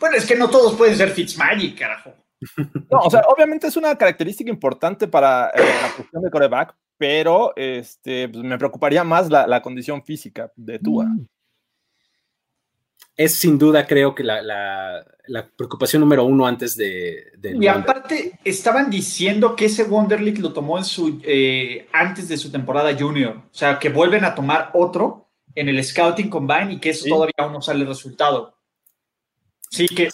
Bueno, es que no todos pueden ser Fitzmagic, carajo. No, o sea, obviamente es una característica importante para eh, la cuestión de coreback, pero este, pues, me preocuparía más la, la condición física de Tua. Es sin duda, creo que la, la- la preocupación número uno antes de, Y Wonder. aparte, estaban diciendo que ese Wonder League lo tomó en su, eh, antes de su temporada junior. O sea, que vuelven a tomar otro en el Scouting Combine y que eso Sí. todavía aún no sale el resultado. Sí, que,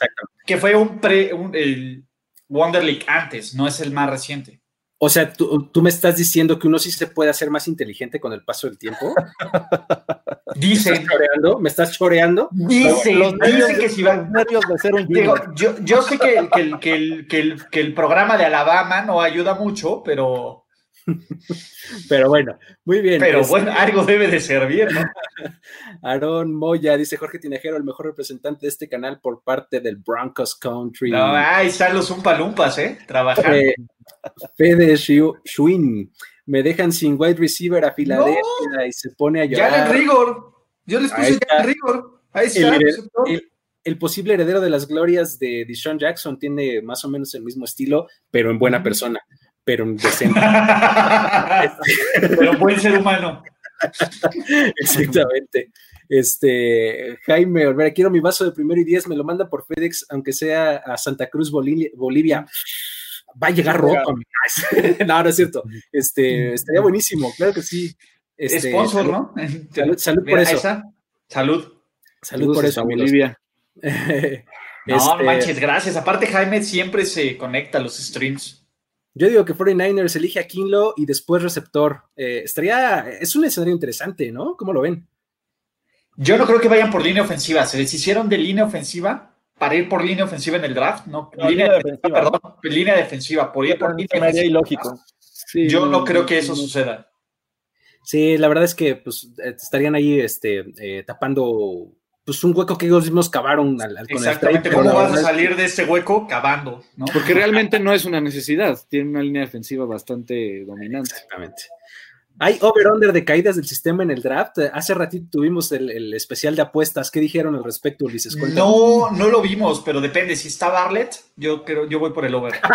que fue un pre, un- el Wonder League antes, no es el más reciente. O sea, ¿tú, tú me estás diciendo que uno sí se puede hacer más inteligente con el paso del tiempo. ¿Me Dicen, estás choreando? ¿Me estás choreando? dicen, Los nervios, dicen que si va, los nervios de ser un Digo, yo, yo sé que, el- que, el, que, el, que, el, que el programa de Alabama no ayuda mucho, pero, Pero bueno, muy bien. pero Este, bueno, algo debe de servir, ¿no? Aarón Moya dice Jorge Tinajero, el mejor representante de este canal por parte del Broncos Country. No, ahí están los Umpalumpas, ¿eh? Trabajando. Eh, Fede Schwinn, me dejan sin wide receiver a Filadelfia y se pone a llorar. Jalen Rigor. Yo les puse. Jalen Rigor. Ahí El, está. receptor. el- el posible heredero de las glorias de Deshaun Jackson tiene más o menos el mismo estilo, pero en buena persona, pero en decente. pero buen ser humano. Exactamente. Este, Jaime Olvera, quiero mi vaso de primero y diez, me lo manda por FedEx, aunque sea a Santa Cruz, Bolivia. Bolivia. Va a llegar roto. no, no es cierto. Este, estaría buenísimo, claro que sí. Este, Sponsor, salud- ¿no? Salud, salud por eso. Salud. Salud por eso. Bolivia. No, Este, manches, gracias. Aparte, Jaime siempre se conecta a los streams. Yo digo que 49ers elige a Kinlo y después receptor. Eh, estaría, es un escenario interesante, ¿no? ¿Cómo lo ven? Yo no creo que vayan por línea ofensiva. Se deshicieron de línea ofensiva para ir por línea ofensiva en el draft. No, No, línea, línea defensiva, defensiva. perdón, línea defensiva. Por ir por línea defensiva. ilógico. Sí, Yo no creo que eso suceda. Sí, la verdad es que pues, eh, estarían ahí este, eh, tapando pues, un hueco que ellos mismos cavaron al, al- con el Exactamente. trade, ¿Cómo vas a salir de este hueco cavando? ¿no? Porque realmente no es una necesidad. Tiene una línea defensiva bastante dominante. Exactamente. Hay over-under de caídas del sistema en el draft. Hace ratito tuvimos el, el especial de apuestas. ¿Qué dijeron al respecto, Ulises? Cuéntanos. No, no lo vimos, pero depende. Si está Barlett, yo creo, yo voy por el over.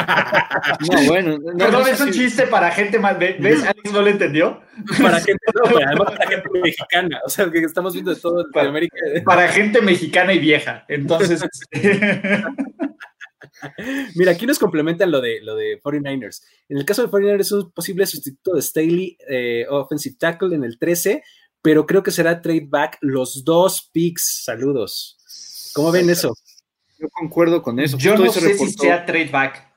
No, bueno. No, Perdón, no sé es un si- chiste para gente más. ¿Ves? Alex no lo entendió. Para gente, no, pero además para gente mexicana. O sea, que estamos viendo de todo Latinoamérica. Para gente mexicana y vieja. Entonces, Mira, aquí nos complementan lo de, lo de 49ers. En el caso de 49ers es un posible sustituto de Staley, eh, offensive tackle en el 13, pero creo que será trade back los dos picks. Saludos. ¿Cómo ven eso? Yo concuerdo con eso. yo Justo no sé si sea trade back.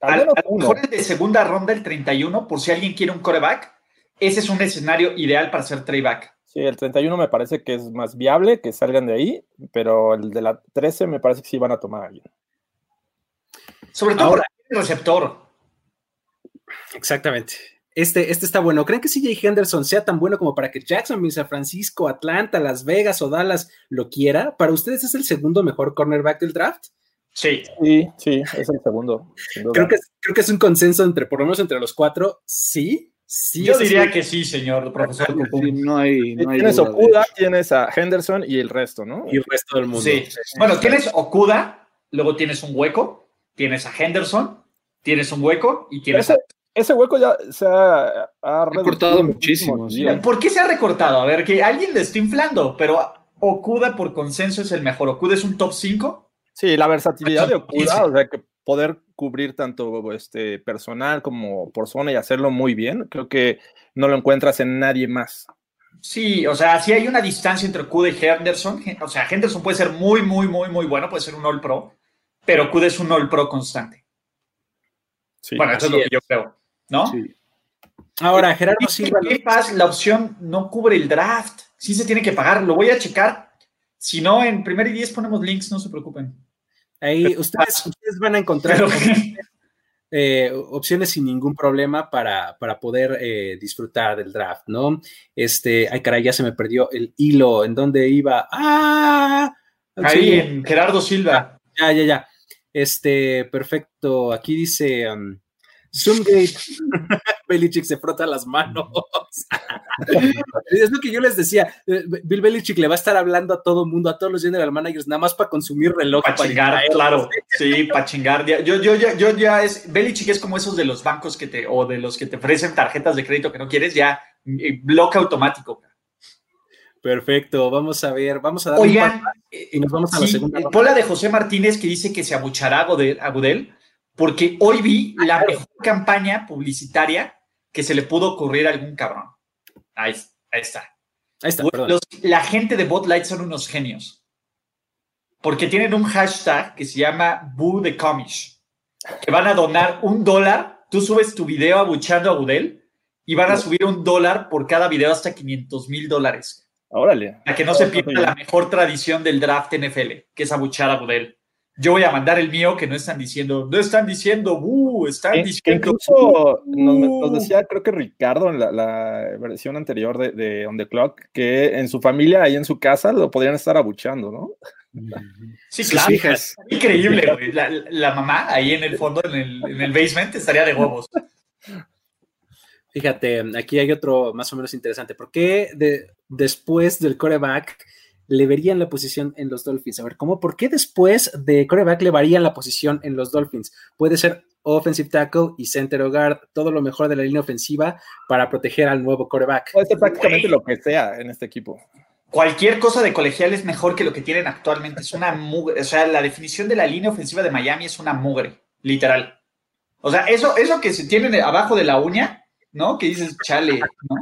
A lo mejor el de segunda ronda, el 31, por si alguien quiere un coreback, ese es un escenario ideal para hacer trade back. Sí, el 31 me parece que es más viable que salgan de ahí, pero el de la 13 me parece que sí van a tomar a alguien. Sobre todo Ahora- por el receptor. Exactamente. Este, este está bueno. ¿Creen que CJ Henderson sea tan bueno como para que Jacksonville, San Francisco, Atlanta, Las Vegas o Dallas lo quiera? ¿Para ustedes es el segundo mejor cornerback del draft? Sí. Sí, sí, es el segundo. Creo que, es- creo que es un consenso entre, por lo menos entre los cuatro. Sí, sí. Yo diría que sí, señor profesor. Sí, no hay, no hay tienes Okuda, tienes a Henderson y el resto, ¿no? Y el resto del mundo. Sí. Bueno, tienes Okuda, luego tienes un hueco, tienes a Henderson, tienes un hueco y tienes ese, ese hueco ya se ha, ha reducido cortado en los muchísimo, días. ¿Por qué se ha recortado? A ver, que alguien le está inflando, pero Okuda por consenso es el mejor. Okuda es un top 5. Sí, la versatilidad de Muchísimo. Okuda, o sea, que poder cubrir tanto este personal como por zona y hacerlo muy bien, creo que no lo encuentras en nadie más. Sí, o sea, sí hay una distancia entre Okuda y Henderson. O sea, Henderson puede ser muy, muy, muy, muy bueno, puede ser un All Pro, pero Okuda es un All Pro constante. Sí. bueno, eso es lo que yo creo, ¿no? Sí. Ahora, Gerardo Silva. que Paz, la opción no cubre el draft. Sí se tiene que pagar. Lo voy a checar. Si no, en primer y diez ponemos links, no se preocupen. Ahí ustedes, ustedes van a encontrar eh, opciones sin ningún problema para, para poder eh, disfrutar del draft, ¿no? Este, ay caray, ya se me perdió el hilo en donde iba. ¡Ah! Ahí Sí, en Gerardo Silva. Ya, ya, ya. Este, perfecto. Aquí dice um, Zoomgate. Belichick se frota las manos. es lo que yo les decía. eh, Bill Belichick le va a estar hablando a todo mundo, a todos los general managers, nada más para consumir reloj. Para chingar, claro. Sí, para chingar. Yo, yo, yo, yo ya es. Belichick es como esos de los bancos que te. o de los que te ofrecen tarjetas de crédito que no quieres, ya. eh, Bloque automático. Perfecto, vamos a ver, vamos a dar Oigan, y nos vamos a la segunda eh, ronda. pon la de José Martínez que dice que se abuchará a Godel, Godel, porque hoy vi Ah, la mejor campaña publicitaria que se le pudo ocurrir a algún cabrón. Ahí, ahí está. Ahí está, los- la gente de Botlight son unos genios. Porque tienen un hashtag que se llama Boo the Comish. Que van a donar un dólar. Tú subes tu video abuchando a Budel y van a subir un dólar por cada video hasta 500 mil dólares. Órale. Para que no se pierda la mejor tradición del draft NFL, que es abuchar a Budel. Yo voy a mandar el mío que no están diciendo, no están diciendo, Boo, están Que- que diciendo. incluso nos, decía, creo que Ricardo en la, la versión anterior de, de On the Clock, que en su familia, ahí en su casa, lo podrían estar abuchando, ¿no? Sí, Sus claro. hijas. Increíble, güey. La, la mamá ahí en el fondo, en el, en el basement, estaría de huevos. Fíjate, aquí hay otro más o menos interesante. ¿Por qué de- después del coreback le verían la posición en los Dolphins? A ver, ¿cómo? ¿Por qué después de coreback le varían la posición en los Dolphins? Puede ser offensive tackle y center guard, todo lo mejor de la línea ofensiva para proteger al nuevo coreback. Puede ser prácticamente lo que sea en este equipo. Cualquier cosa de colegial es mejor que lo que tienen actualmente. Es una mugre. O sea, la definición de la línea ofensiva de Miami es una mugre, literal. O sea, eso, eso que se tiene abajo de la uña, ¿no? Que dices, chale, ¿no?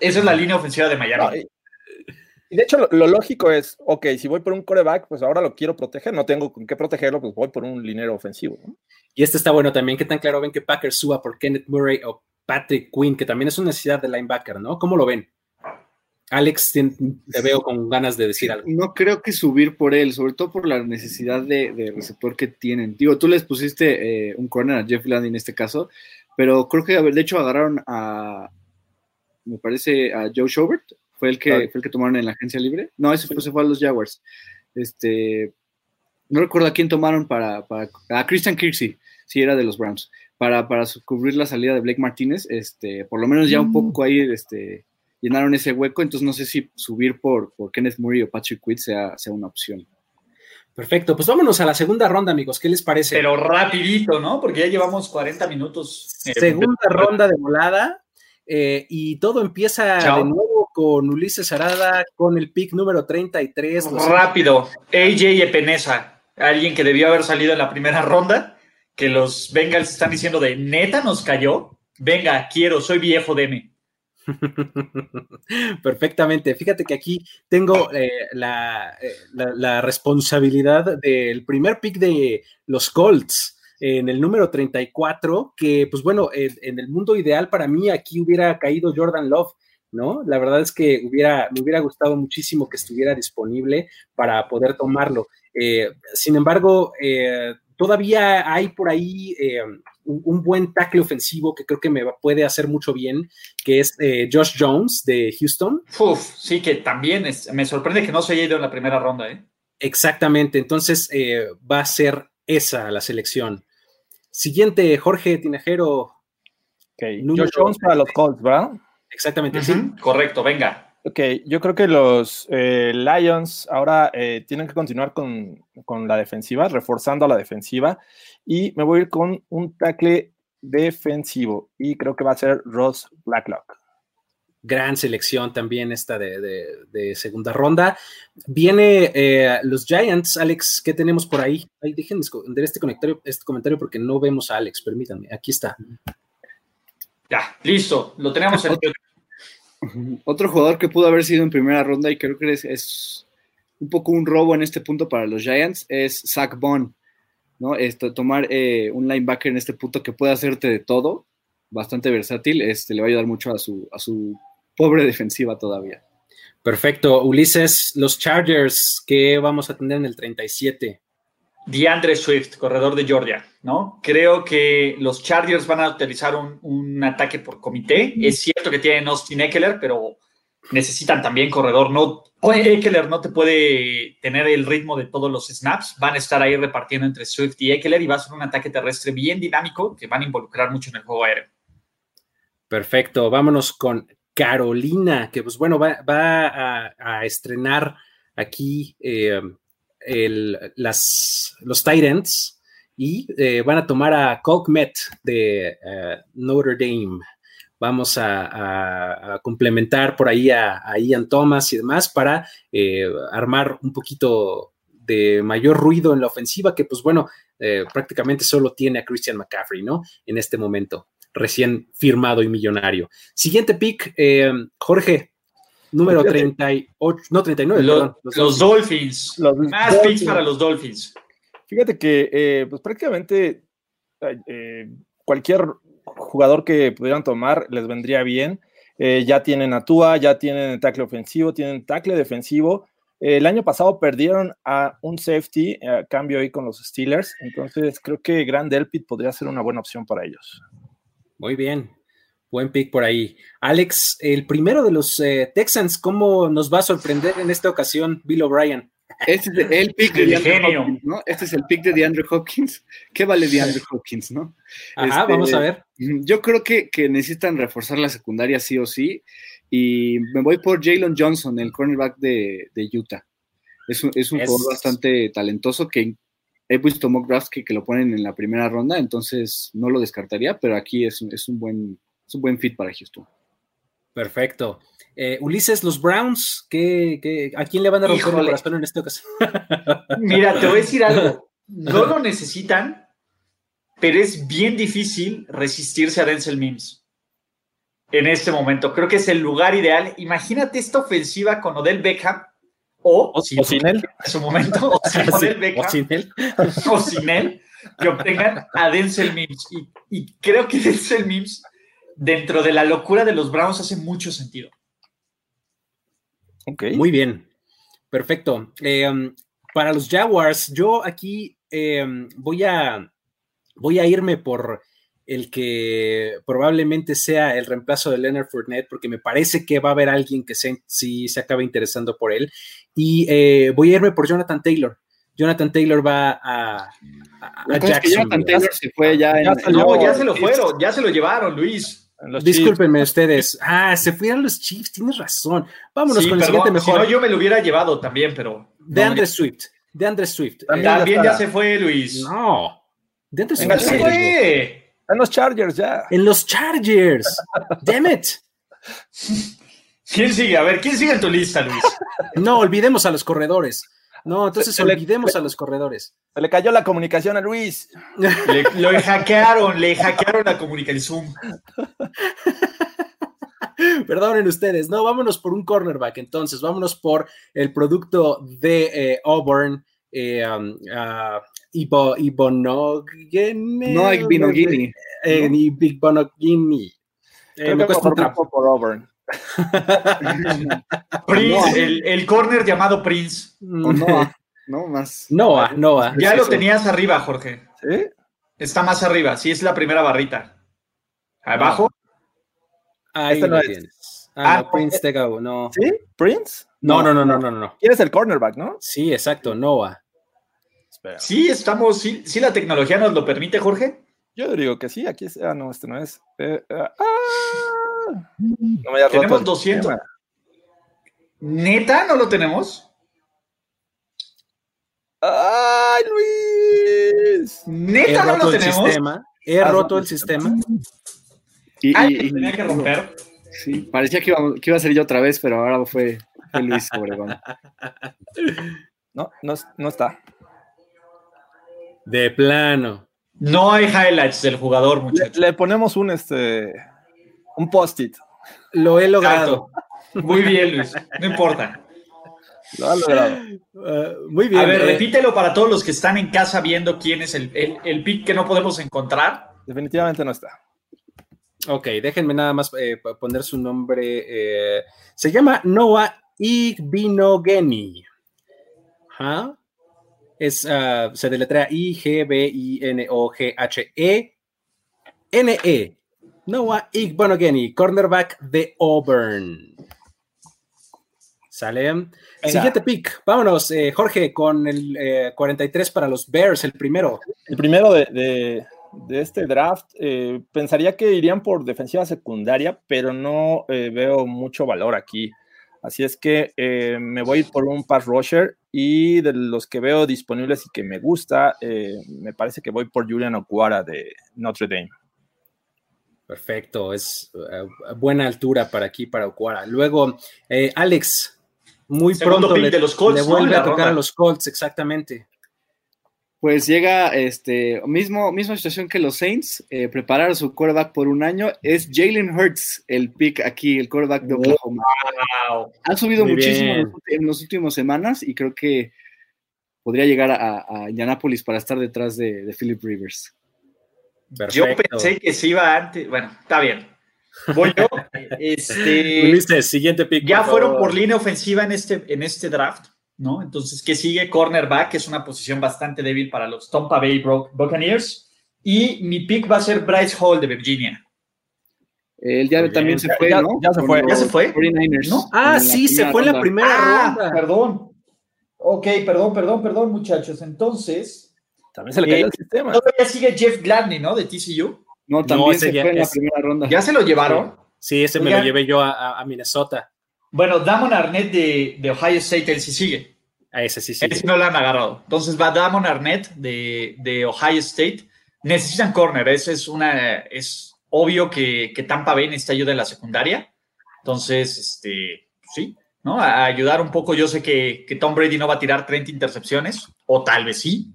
Eso es la línea ofensiva de Miami. y, Y de hecho, lo, lo, lógico es, ok, si voy por un coreback, pues ahora lo quiero proteger, no tengo con qué protegerlo, pues voy por un linero ofensivo. ¿no? Y este está bueno también, ¿qué tan claro ven que Packers suba por Kenneth Murray o Patrick Quinn, que también es una necesidad de linebacker, ¿no? ¿Cómo lo ven? Alex, te veo con ganas de decir algo. No creo que subir por él, sobre todo por la necesidad de, de receptor que tienen. Digo, tú les pusiste eh, un corner a Jeff Land en este caso, pero creo que de hecho agarraron a, me parece, a Joe Schobert, fue el que, fue el que tomaron en la agencia libre. No, ese fue, se fue a los Jaguars. Este, no recuerdo a quién tomaron para, para a Christian Kirksey, sí era de los Browns, para, para cubrir la salida de Blake Martínez, este, por lo menos ya un poco ahí, este, llenaron ese hueco, entonces no sé si subir por, por Kenneth Murray o Patrick Quinn sea, sea una opción. Perfecto, pues vámonos a la segunda ronda, amigos. ¿Qué les parece? Pero rapidito, ¿no? Porque ya llevamos 40 minutos. Eh, segunda ronda de volada. Eh, y todo empieza Chao. de nuevo con Ulises Arada, con el pick número 33. Rápido, AJ Epenesa, alguien que debió haber salido en la primera ronda, que los Bengals están diciendo de neta nos cayó. Venga, quiero, soy viejo, deme. Perfectamente. Fíjate que aquí tengo eh, la, eh, la, responsabilidad del primer pick de los Colts en el número 34, que pues bueno, en, en, el mundo ideal para mí aquí hubiera caído Jordan Love. ¿No? La verdad es que hubiera, me hubiera gustado muchísimo que estuviera disponible para poder tomarlo. Eh, sin embargo, todavía hay por ahí un, un, buen tackle ofensivo que creo que me puede hacer mucho bien, que es eh, Josh Jones de Houston. Uf, sí, que también es, me sorprende que no se haya ido en la primera ronda. ¿eh? Exactamente, entonces eh, va a ser esa la selección. Siguiente, Jorge Tinajero. Okay. Josh Jones para los Colts, ¿verdad? Exactamente, uh -huh. sí. Correcto, venga. Ok, yo creo que los eh, Lions ahora eh, tienen que continuar con, con, la defensiva, reforzando a la defensiva, y me voy a ir con un tackle defensivo, y creo que va a ser Ross Blacklock. Gran selección también esta de, de, de segunda ronda. Viene eh, los Giants, Alex, ¿qué tenemos por ahí? Ay, dejen de este comentario, este comentario porque no vemos a Alex, permítanme, aquí está. Ya, listo, lo tenemos en otro jugador que pudo haber sido en primera ronda y creo que es, es un poco un robo en este punto para los Giants es Zach Bond, ¿no? Esto, tomar eh, un linebacker en este punto que puede hacerte de todo, bastante versátil, este, le va a ayudar mucho a su, a su pobre defensiva todavía. Perfecto, Ulises, los Chargers, ¿qué vamos a tener en el 37? DeAndre Swift, corredor de Georgia, ¿no? Creo que los Chargers van a utilizar un, un ataque por comité. Es cierto que tienen Austin Eckler, pero necesitan también corredor. No, Eckler no te puede tener el ritmo de todos los snaps. Van a estar ahí repartiendo entre Swift y Eckler y va a ser un ataque terrestre bien dinámico que van a involucrar mucho en el juego aéreo. Perfecto, vámonos con Carolina, que pues bueno, va, a, estrenar aquí eh, las, los Titans y eh, van a tomar a Colkmet de uh, Notre Dame. Vamos a, a, a, complementar por ahí a, Ian Thomas y demás para eh, armar un poquito de mayor ruido en la ofensiva, que pues bueno, eh, prácticamente solo tiene a Christian McCaffrey, ¿no? En este momento, recién firmado y millonario. Siguiente pick, eh, Jorge, número 38, no 39. Los, perdón, los, los Dolphins. Los Más Dolphins. picks para los Dolphins. Fíjate que, eh, pues prácticamente eh, cualquier jugador que pudieran tomar les vendría bien. Eh, ya tienen a Tua, ya tienen tackle ofensivo, tienen tackle defensivo. el año pasado perdieron a un safety a cambio ahí con los Steelers. Entonces creo que Grand Delpit podría ser una buena opción para ellos. Muy bien, Buen pick por ahí. Alex, el primero de los eh, Texans, ¿cómo nos va a sorprender en esta ocasión Bill O'Brien? Este es el pick de DeAndre Hopkins, ¿no? Este es el pick de DeAndre Hopkins. ¿Qué vale DeAndre Hopkins, no? Ajá, este, vamos a ver. Yo creo que, que, necesitan reforzar la secundaria sí o sí. Y me voy por Jalen Johnson, el cornerback de, de Utah. Es un, es un es... jugador bastante talentoso que he visto mock drafts que, que, lo ponen en la primera ronda, entonces no lo descartaría, pero aquí es, es un buen es un buen fit para Houston. Perfecto. Eh, Ulises, los Browns, ¿qué, qué, a quién le van a romper Híjole. el corazón en esta ocasión? Mira, te voy a decir algo. No lo necesitan, pero es bien difícil resistirse a Denzel Mims. en este momento. Creo que es el lugar ideal. Imagínate esta ofensiva con Odell Beckham o, O- o sin él. En su momento, o sin Odell Beckham O sin él. o sin él, que obtengan a Denzel Mims. Y, y creo que Denzel Mims, dentro de la locura de los Browns, hace mucho sentido. Ok. Muy bien. Perfecto. Eh, um, para los Jaguars, yo aquí eh, voy a voy a irme por el que probablemente sea el reemplazo de Leonard Fournette, porque me parece que va a haber alguien que se, sí se acabe interesando por él. Y eh, voy a irme por Jonathan Taylor. Jonathan Taylor va a, a, a La cosa es que Jonathan. Taylor se fue ya, Ya en. No, ya se lo fueron, ya se lo llevaron, Luis. Los Chiefs. Discúlpenme ustedes. Ah, se fueron los Chiefs, tienes razón. Vámonos Sí, con el perdón, siguiente si mejor. no, yo me lo hubiera llevado también, pero. de no, Andre Swift. De Andre Swift. También Eh, También ya se fue, Luis. no. De Andre Swift. se fue. Están los Chargers ya. En los Chargers. Damn it. ¿Quién sigue? A ver, ¿quién sigue en tu lista, Luis? No, olvidemos a los corredores. No, entonces Se le- olvidemos a los corredores. Se le cayó la comunicación a Luis. Le, lo hackearon, le hackearon la comunicación. Perdonen ustedes. No, vámonos por un cornerback. Entonces, vámonos por el producto de eh, Auburn. Eh, um, ah, Ibo, Ibonogene. no hay Vinogini. Eh, ni Big Bonogini. Eh, me cuesta un trapo. por Auburn. Prince, el, el corner llamado Prince. O no, no más. Noah, Noah. Ya lo eso. tenías arriba, Jorge. ¿Sí? Está más arriba. Sí, es la primera barrita. Abajo. Ahí Este no lo es. tienes. Ah, Ah, no, Prince Tegao, no. ¿Sí? ¿Prince? No, no, no, no, no, no. ¿Quieres el cornerback, no? Sí, exacto, Noah. Espera. Sí, estamos. Sí, sí, la tecnología nos lo permite, Jorge. Yo digo que sí, aquí es. Ah, no, este no es. Eh, ah, ah. No me hayas Tenemos roto el 200. sistema. ¿Neta no lo tenemos? ¡Ay, Luis! He ¿Neta no roto lo el tenemos? sistema. He Ah, roto no. el sistema. Y, Ay, y- lo tenía que romper. sí, parecía que iba, que iba a ser yo otra vez, pero ahora fue, fue Luis Obregón. No, no, no está. De plano. No hay highlights del jugador, Le, muchachos. le ponemos un este. Un post-it. Lo he logrado. Exacto. Muy bien, Luis. No importa. Lo ha logrado. Uh, muy bien. A ver, eh, repítelo para todos los que están en casa viendo quién es el, el, el pick que no podemos encontrar. Definitivamente no está. Ok, déjenme nada más eh, poner su nombre. eh, se llama Noah Igbinogeni. Ajá. Es, ah, se deletrea I-G-B-I-N-O-G-H-E-N-E. Noah Igbinogeni, cornerback de Auburn. Sale. Siguiente pick. Vámonos, eh, Jorge, con el eh, 43 para los Bears, el primero. El primero de, de- de este draft, eh, pensaría que irían por defensiva secundaria, pero no eh, veo mucho valor aquí. Así es que eh, me voy a ir por un pass rusher y de los que veo disponibles y que me gusta, eh, me parece que voy por Julian Okwara de Notre Dame. Perfecto, es eh, buena altura para aquí, para Okwara. Luego, eh, Alex, muy Segundo pronto le, de los Colts, le vuelve a tocar a los Colts, exactamente. Pues llega, este, mismo, misma situación que los Saints, eh, preparar a su quarterback por un año, es Jalen Hurts, el pick aquí, el quarterback de Oklahoma. Wow. Ha subido Muy muchísimo bien. en las últimas semanas y creo que podría llegar a, a Indianapolis para estar detrás de, de Philip Rivers. Yo Perfecto. pensé que se iba antes. Bueno, está bien. Voy yo. Este, Ulises, siguiente pick. ya por fueron por línea ofensiva en este, en este draft, ¿no? Entonces, ¿qué sigue? Cornerback, que es una posición bastante débil para los Tampa Bay Buccaneers. Y mi pick va a ser Bryce Hall de Virginia. Él ya también se fue, ya- ¿no? ya se fue. ¿Ya se fue? 49ers. ¿No? Ah, sí, se fue en la ronda. primera Ah, ronda. perdón. Ok, perdón, perdón, perdón, muchachos. Entonces, También se le cayó Eh, el sistema. todavía sigue Jeff Gladney, ¿no? De TCU. No, también ese se ya fue en la primera ronda. ¿Ya se lo llevaron? Sí, ese me lo llevé yo a, a- a Minnesota. Bueno, Damon Arnett de, de Ohio State, él sí sigue. A ese sí, sí. Él sí no lo han agarrado. Entonces va Damon Arnett de, de Ohio State. Necesitan corner. Eso es una. Es obvio que, que Tampa Bay necesita ayuda en la secundaria. Entonces, este, sí, ¿no? A, a ayudar un poco. Yo sé que, que Tom Brady no va a tirar 30 intercepciones, o tal vez sí.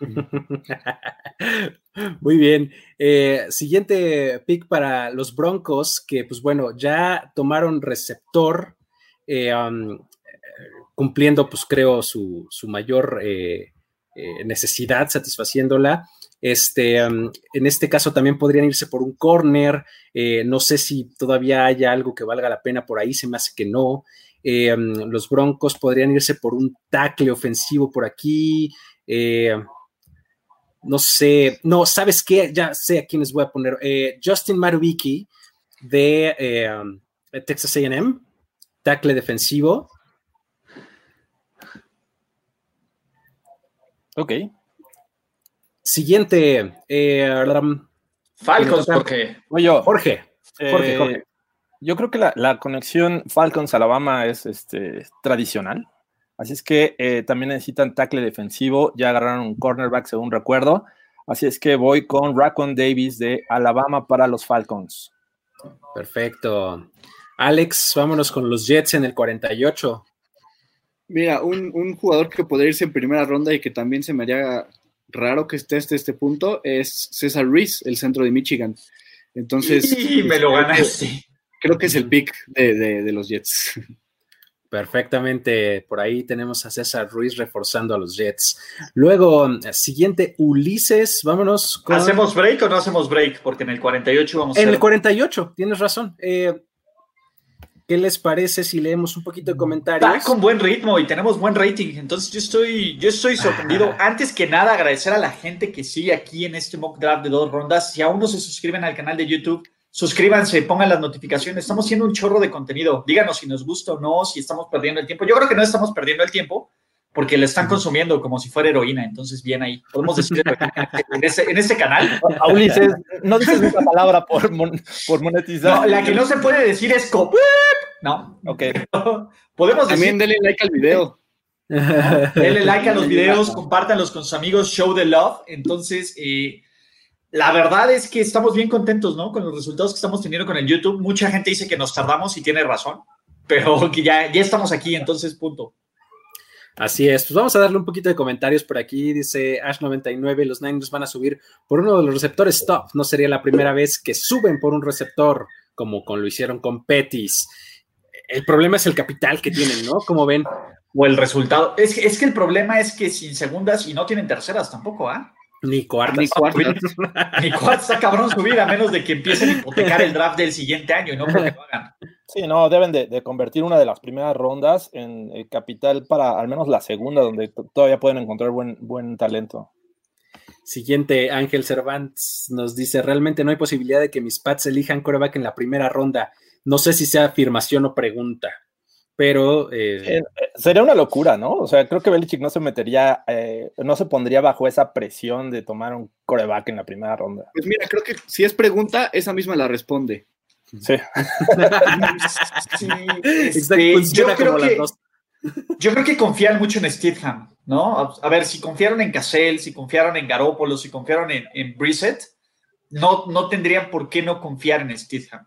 Muy bien. Eh, siguiente pick para los Broncos, que pues bueno, ya tomaron receptor, eh, um, cumpliendo pues creo su, su mayor eh, necesidad, satisfaciéndola. Este, en este caso también podrían irse por un corner. no sé si todavía haya algo que valga la pena por ahí, se me hace que no. Los Broncos podrían irse por un tackle ofensivo por aquí. No sé, no, ¿sabes qué? Ya sé a quiénes voy a poner. Eh, Justin Marubiki de eh, Texas AM, tackle defensivo. Ok. Siguiente, eh, um, Falcons, Voy yo. Jorge. Jorge, Eh, Jorge. Yo creo que la, la conexión Falcons-Alabama es este, tradicional. Así es que eh, también necesitan tackle defensivo. Ya agarraron un cornerback, según recuerdo. Así es que voy con Raccoon Davis de Alabama para los Falcons. Perfecto. Alex, vámonos con los Jets en el 48. Mira, un, un jugador que podría irse en primera ronda y que también se me haría raro que esté hasta este punto es César Ruiz, el centro de Michigan. Entonces, Y me lo ganaste. creo que es el pick de, de- de los Jets. Perfectamente. Por ahí tenemos a César Ruiz reforzando a los Jets. Luego, siguiente, Ulises. Vámonos con. ¿Hacemos break o no hacemos break? Porque en el 48 vamos a En el 48, tienes razón. Eh, ¿Qué les parece si leemos un poquito de comentarios? Está con buen ritmo y tenemos buen rating. Entonces yo estoy, yo estoy sorprendido. Antes que nada, agradecer a la gente que sigue aquí en este mock draft de dos rondas. Si aún no se suscriben al canal de YouTube, suscríbanse, pongan las notificaciones. Estamos haciendo un chorro de contenido. Díganos si nos gusta o no, si estamos perdiendo el tiempo. Yo creo que no estamos perdiendo el tiempo porque le están consumiendo como si fuera heroína. Entonces, bien ahí. Podemos decir en ese, en ese canal. A Ulises, no dices esa palabra por, mon- por monetizar. No, la que no se puede decir es cop. No. Ok. Podemos decir También denle like al video. Denle like a los videos, compártanlos con sus amigos, show the love. Entonces, eh, la verdad es que estamos bien contentos, ¿no? Con los resultados que estamos teniendo con el YouTube. Mucha gente dice que nos tardamos y tiene razón, pero que ya, ya estamos aquí, entonces, punto. Así es, pues vamos a darle un poquito de comentarios por aquí. Dice Ash99, los Niners van a subir por uno de los receptores top. No sería la primera vez que suben por un receptor, como con, lo hicieron con Petis. El problema es el capital que tienen, ¿no? Como ven, O el resultado. Es, que- es que el problema es que sin segundas y no tienen terceras tampoco, ¿ah? Ni cuartas. Ni cuartas. Ni cuarto está cabrón subir a menos de que empiecen a hipotecar el draft del siguiente año y no porque lo hagan. Sí, no, deben de, de convertir una de las primeras rondas en eh, capital para al menos la segunda, donde todavía pueden encontrar buen, buen talento. Siguiente, Ángel Cervantes nos dice: Realmente no hay posibilidad de que mis Pats elijan coreback en la primera ronda. No sé si sea afirmación o pregunta, pero eh, Eh, eh, sería una locura, ¿no? O sea, creo que Belichick no se metería, eh, no se pondría bajo esa presión de tomar un coreback en la primera ronda. Pues mira, creo que si es pregunta, esa misma la responde. Sí. Sí, exacto, este, yo creo que- dos. Yo creo que confían mucho en Steadham, ¿no? A, a ver, si confiaron en Cassell, si confiaron en Garópolo, si confiaron en, en Brissett, no, no tendrían por qué no confiar en Steadham.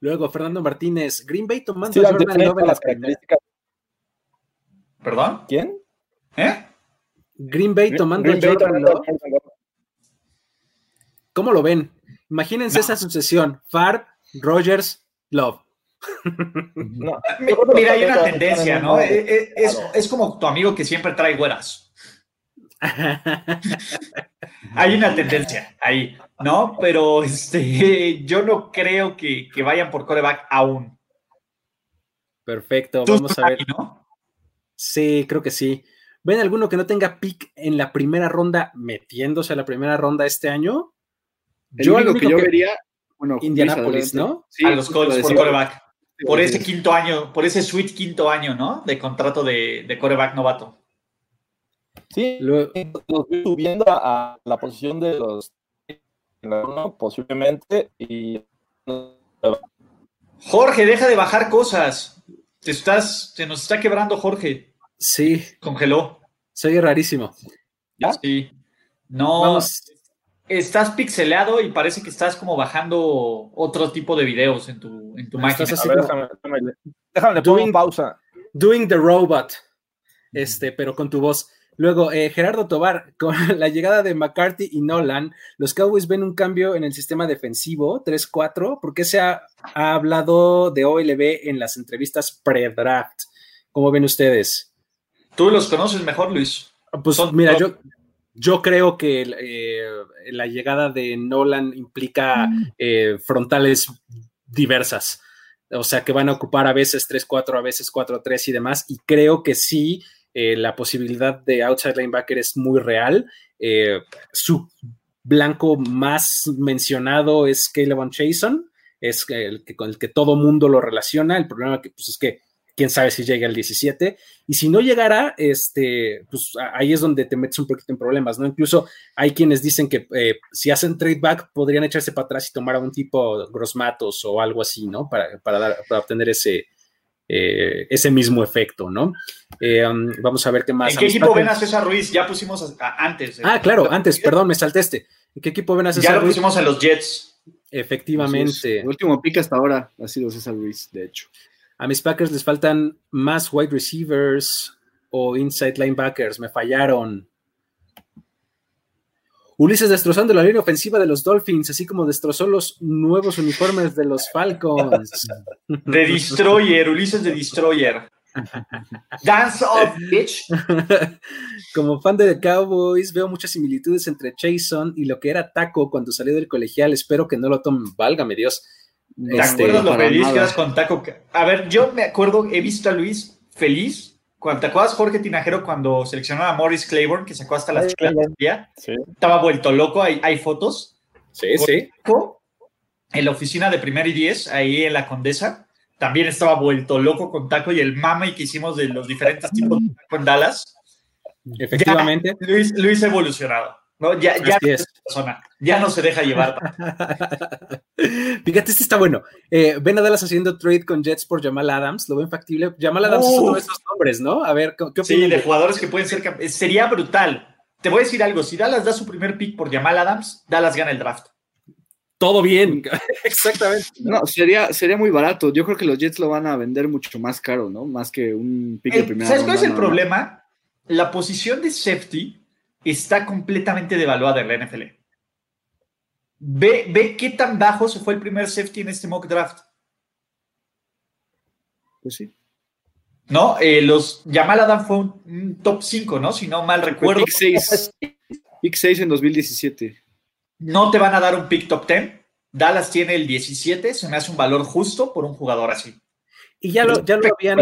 Luego, Fernando Martínez, Green Bay tomando Sí, a Jordan Love en todas la las primera. características. ¿Perdón? ¿Quién? ¿Eh? Green Bay tomando Green a Bay Jordan Love. ¿Cómo lo ven? Imagínense esa sucesión: Farb, Rogers, Love. No, Mira, hay una tendencia, ¿no? Eh, eh, Es, es como tu amigo que siempre trae güeras. Hay una tendencia ahí, ¿no? Pero este, yo no creo que, que vayan por coreback aún. Perfecto, vamos a ver. ahí, ¿no? Sí, creo que sí. ¿Ven alguno que no tenga pick en la primera ronda metiéndose a la primera ronda este año? El Yo único que yo que- vería, bueno, Indianapolis. ¿no? Sí, a los Colts por coreback. Por ese quinto año, por ese sweet quinto año, ¿no? De contrato de, de coreback novato. Sí, los vi subiendo a, la posición de los uno, posiblemente y Jorge, deja de bajar cosas. Te estás, se nos está quebrando Jorge. sí, Congeló. soy rarísimo. ¿Ya? Sí. No, Vamos, estás pixeleado y parece que estás como bajando otro tipo de videos en tu, en tu Ah, máquina. estás a así ver, como- déjame, déjame, déjame le pongo Doing- pausa. Doing the Robot, este, pero con tu voz. Luego, eh, Gerardo Tobar, con la llegada de McCarthy y Nolan, los Cowboys ven un cambio en el sistema defensivo 3-4. ¿Por qué se ha, ha hablado de OLB en las entrevistas pre-draft? ¿Cómo ven ustedes? Tú los conoces mejor, Luis. Pues Son mira, top. yo, yo creo que eh, la llegada de Nolan implica eh, frontales diversas. O sea, que van a ocupar a veces 3-4, a veces 4-3 y demás. Y creo que sí, eh, la posibilidad de outside linebacker es muy real. Eh, su blanco más mencionado es Caleb Chason, es el que, con el que todo mundo lo relaciona. El problema que, pues, es que quién sabe si llega al 17. Y si no llegara, este, pues ahí es donde te metes un poquito en problemas, ¿no? Incluso hay quienes dicen que eh, si hacen trade back podrían echarse para atrás y tomar a un tipo Grossmatos o algo así, ¿no? Para, para, dar- para obtener ese, eh, ese mismo efecto, ¿no? Eh, um, vamos a ver qué más. ¿En qué A equipo ven a César Ruiz? Ya pusimos a- a- antes. Ah, claro, antes, perdón, me salté este. ¿En qué equipo ven a Ya César lo Ruiz? pusimos en los Jets. Efectivamente. es. El último pick hasta ahora ha sido César Luis, de hecho. A mis Packers les faltan más wide receivers o inside linebackers. Me fallaron. Ulises destrozando la línea ofensiva de los Dolphins, así como destrozó los nuevos uniformes de los Falcons. De Destroyer, Ulises de Destroyer. Dance off, bitch. como fan de Cowboys, veo muchas similitudes entre Jason y lo que era Taco cuando salió del colegial. Espero que no lo tomen. Válgame Dios. ¿Te Este, acuerdas lo feliz nada. que eras con Taco? A ver, yo me acuerdo, he visto a Luis feliz. Cuando, ¿Te acuerdas, Jorge Tinajero, cuando seleccionó a Morris Claiborne, que sacó hasta las día? Sí. Estaba vuelto loco, hay, hay fotos. Sí, sí. Taco, En la oficina de Primer y Diez, ahí en la Condesa, también estaba vuelto loco con Taco y el mame que hicimos de los diferentes tipos de Taco en Dallas. Efectivamente. Luis, Luis ha evolucionado. ¿No? Ya, no es. es persona, ya no se deja llevar. Fíjate, este está bueno. Eh, ven a Dallas haciendo trade con Jets por Jamal Adams. ¿Lo ven factible? Jamal Adams es uno de esos nombres, ¿no? A ver, ¿qué qué Sí, de de- jugadores que pueden ser Sería brutal. Te voy a decir algo. Si Dallas da su primer pick por Jamal Adams, Dallas gana el draft. Todo bien. Exactamente. No, sería, sería muy barato. Yo creo que los Jets lo van a vender mucho más caro, ¿no? Más que un pick de El- primera ¿Sabes cuál es el no. problema? La posición de safety está completamente devaluada en la NFL. Ve, ve qué tan bajo se fue el primer safety en este mock draft. Pues sí. ¿No? Eh, los Jamal Adams fue un, un top 5, ¿no? Si no mal recuerdo. pick 6. Pick 6 en 2017. No te van a dar un pick top 10. Dallas tiene el 17. Se me hace un valor justo por un jugador así. Y ya lo, ya lo habían,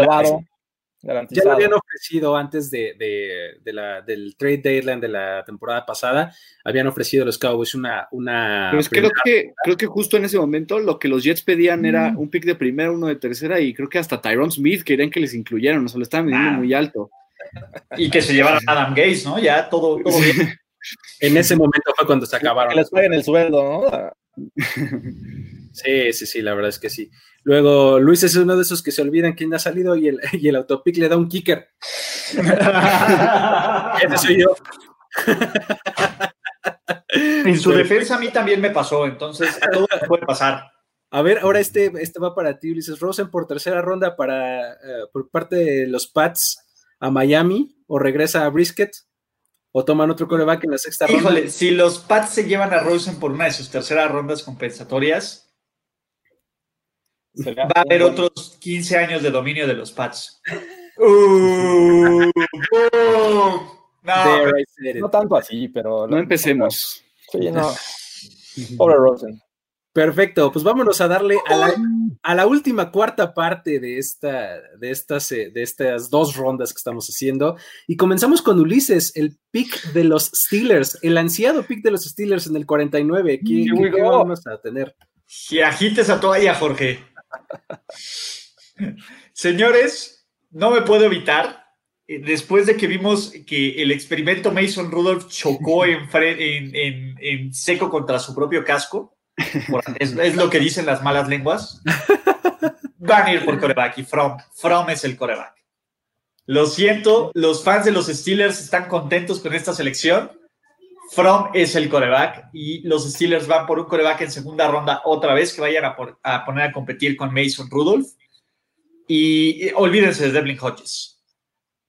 Ya lo habían ofrecido antes de, de- de la, del trade deadline de la temporada pasada. Habían ofrecido a los Cowboys una. una Pero es que creo que, creo que justo en ese momento lo que los Jets pedían era un pick de primera, uno de tercera y creo que hasta Tyrone Smith querían que les incluyeran, o sea, lo estaban midiendo Ah. muy alto. Y que se llevaran a Adam Gaze, ¿no? Ya todo, todo bien. En ese momento fue cuando se acabaron. Que les paguen el sueldo, ¿no? Sí, sí, sí, la verdad es que sí. Luego, Luis es uno de esos que se olvidan quién ha salido y el, y el autopic le da un kicker. Ese soy yo. En su defensa a mí también me pasó, entonces les puede pasar. A ver, ahora este, este va para ti, Ulises Rosen, por tercera ronda para, eh, por parte de los Pats a Miami, o regresa a Brisket, o toman otro coreback en la sexta ronda. Híjole, si los Pats se llevan a Rosen por una de sus terceras rondas compensatorias, Va a haber otros 15 años de dominio de los Pats. Uh. No. No tanto así, pero. No empecemos. Sí, no. Pobre Rosen. Perfecto, pues vámonos a darle a la, a la última cuarta parte de, esta, de, estas, eh, de estas dos rondas que estamos haciendo. Y comenzamos con Ulises, el pick de los Steelers, el ansiado pick de los Steelers en el 49. ¿Qué, qué- vamos a tener? que agites a toalla, Jorge. Señores, no me puedo evitar. eh, Después de que vimos que el experimento Mason Rudolph chocó en, fre- en- en- en seco contra su propio casco, es lo que dicen las malas lenguas, van a ir por coreback y From, From es el coreback. Lo siento, los fans de los Steelers están contentos con esta selección. From es el coreback y los Steelers van por un coreback en segunda ronda otra vez que vayan a, por- a poner a competir con Mason Rudolph. Y, y olvídense de Devlin Hodges.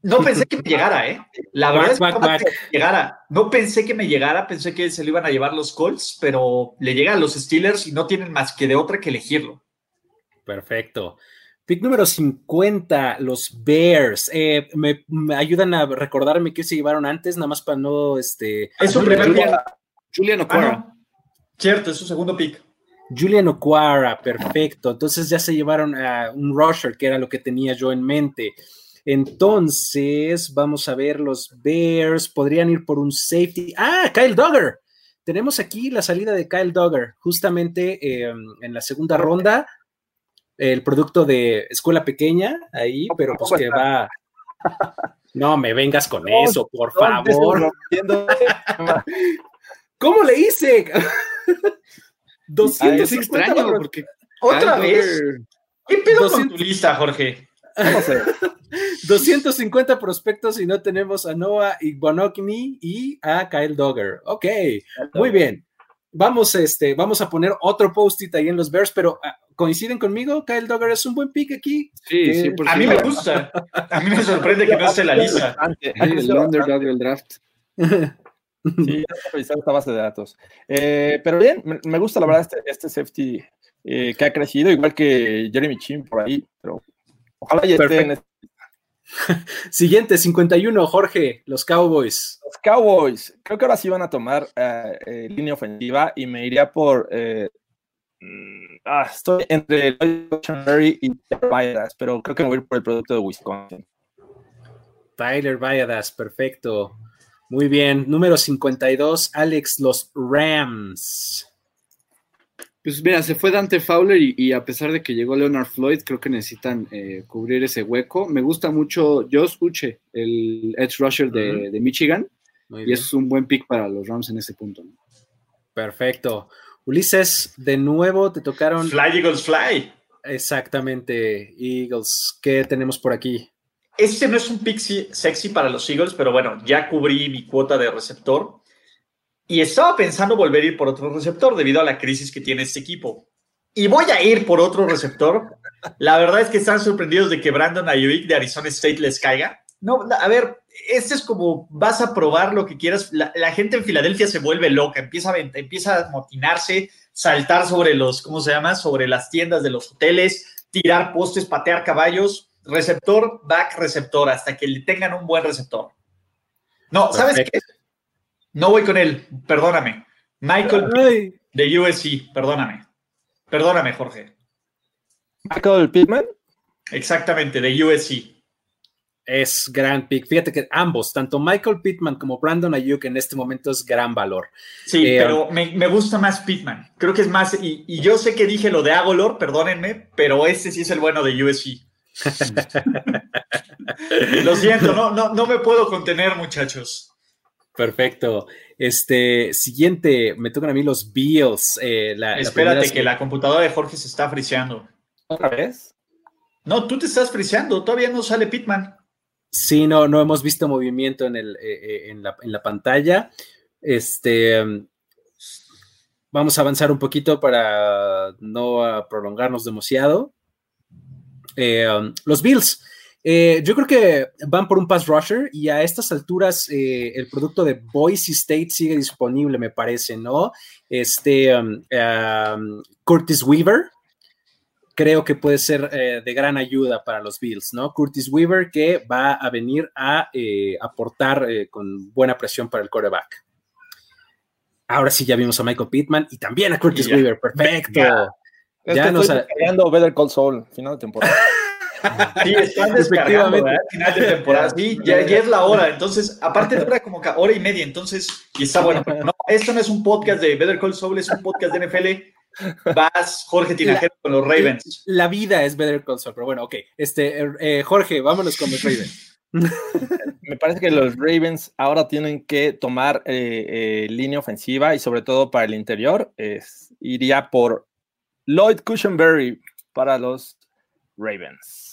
No pensé que me llegara, ¿eh? La verdad Back, es que back, back. que me llegara. No pensé que me llegara, pensé que se lo iban a llevar los Colts, pero le llegan a los Steelers y no tienen más que de otra que elegirlo. Perfecto. Pick número 50, los Bears. Eh, me, me ayudan a recordarme qué se llevaron antes, nada más para no, este, Es su primer Julian, pick. Julian Ah, Okwara. no. Cierto, es su segundo pick. Julian Okwara, perfecto. Entonces ya se llevaron a un rusher, que era lo que tenía yo en mente. Entonces, vamos a ver, los Bears podrían ir por un safety. Ah, Kyle Duggar. Tenemos aquí la salida de Kyle Duggar, justamente eh, en la segunda ronda. El producto de escuela pequeña, ahí, pero pues que va. No me vengas con eso, por favor. ¿Cómo le hice? Ah, 250 es extraño porque ¿Otra vez? ¿Qué pedo con 200? tu lista, Jorge? No sé. 250 prospectos y no tenemos a Noah Igbonokni y a Kyle Dogger. Ok, muy bien. Vamos, este, vamos a poner otro post-it ahí en los Bears, pero ah, ¿coinciden conmigo? Kyle Dogger es un buen pick aquí. Sí, sí, A mí me gusta. A mí me sorprende que no esté en la lista. El underdog del draft. Sí, esta base de datos. Eh, pero bien, me, gusta la verdad este, este safety eh, que ha crecido, igual que Jeremy Chin por ahí, pero ojalá ya esté en este- Siguiente, 51, Jorge, los Cowboys. los Cowboys. Creo que ahora sí van a tomar eh, eh, línea ofensiva y me iría por. eh, mm, ah, estoy entre Cushenberry y Bayardas, pero creo que me voy a ir por el producto de Wisconsin. Tyler Valladas, perfecto. Muy bien. Número 52, Alex, los Rams. Pues mira, se fue Dante Fowler y, y a pesar de que llegó Leonard Floyd, creo que necesitan eh, cubrir ese hueco. Me gusta mucho Josh Uche, el edge rusher de, Michigan, Muy y bien. es un buen pick para los Rams en ese punto. ¿no? Perfecto. Ulises, de nuevo te tocaron Fly Eagles Fly. exactamente Eagles. ¿Qué tenemos por aquí? Este no es un pick sexy para los Eagles, pero bueno, ya cubrí mi cuota de receptor. Y estaba pensando volver a ir por otro receptor debido a la crisis que tiene este equipo. Y voy a ir por otro receptor. La verdad es que están sorprendidos de que Brandon Ayuk de Arizona State les caiga. No, a ver, este es como vas a probar lo que quieras. La, la gente en Filadelfia se vuelve loca, empieza a, empieza a motinarse, saltar sobre los, ¿cómo se llama? Sobre las tiendas de los hoteles, tirar postes, patear caballos. Receptor, back, receptor, hasta que le tengan un buen receptor. No, ¿sabes Perfecto. qué? No voy con él, perdóname. Michael Ay, de USC, perdóname. Perdóname, Jorge. Michael Pittman. Exactamente, de USC. es gran pick. Fíjate que ambos, tanto Michael Pittman como Brandon Ayuk en este momento es gran valor. Sí, Eh, pero me, me gusta más Pittman. Creo que es más, y, y yo sé que dije lo de Agolor, perdónenme, pero este sí es el bueno de USC. lo siento, no, no, no me puedo contener, muchachos. Perfecto. Este siguiente, me tocan a mí los Bills. eh, la- Espérate, que la computadora de Jorge se está friseando. ¿Otra vez? No, tú te estás friseando, todavía no sale Pittman. Sí, no, no hemos visto movimiento en, el, eh, eh, en, la, en la pantalla. Este, vamos a avanzar un poquito para no prolongarnos demasiado. Eh, um, los Bills, eh, yo creo que van por un pass rusher y a estas alturas eh, el producto de Boise State sigue disponible, me parece, ¿no? Este, um, um, Curtis Weaver, creo que puede ser eh, de gran ayuda para los Bills, ¿no? Curtis Weaver que va a venir a eh, aportar eh, con buena presión para el quarterback. Ahora sí ya vimos a Michael Pittman y también a Curtis. Weaver, perfecto. Es Ya que nos estoy descargando Better Call Saul, final de temporada. Sí, están descargando, Efectivamente. ¿verdad? Final de temporada. Sí, ya, ya es la hora. Entonces, aparte dura como hora y media. Entonces, y está bueno. Pero no, esto no es un podcast de Better Call Saul, es un podcast de NFL. Vas, Jorge Tinajero, con los Ravens. La vida es Better Call Saul, pero bueno, ok. Este, eh, eh, Jorge, vámonos con los Ravens. Me parece que los Ravens ahora tienen que tomar eh, eh, línea ofensiva y sobre todo para el interior. es- iría por Lloyd Cushenberry para los Ravens.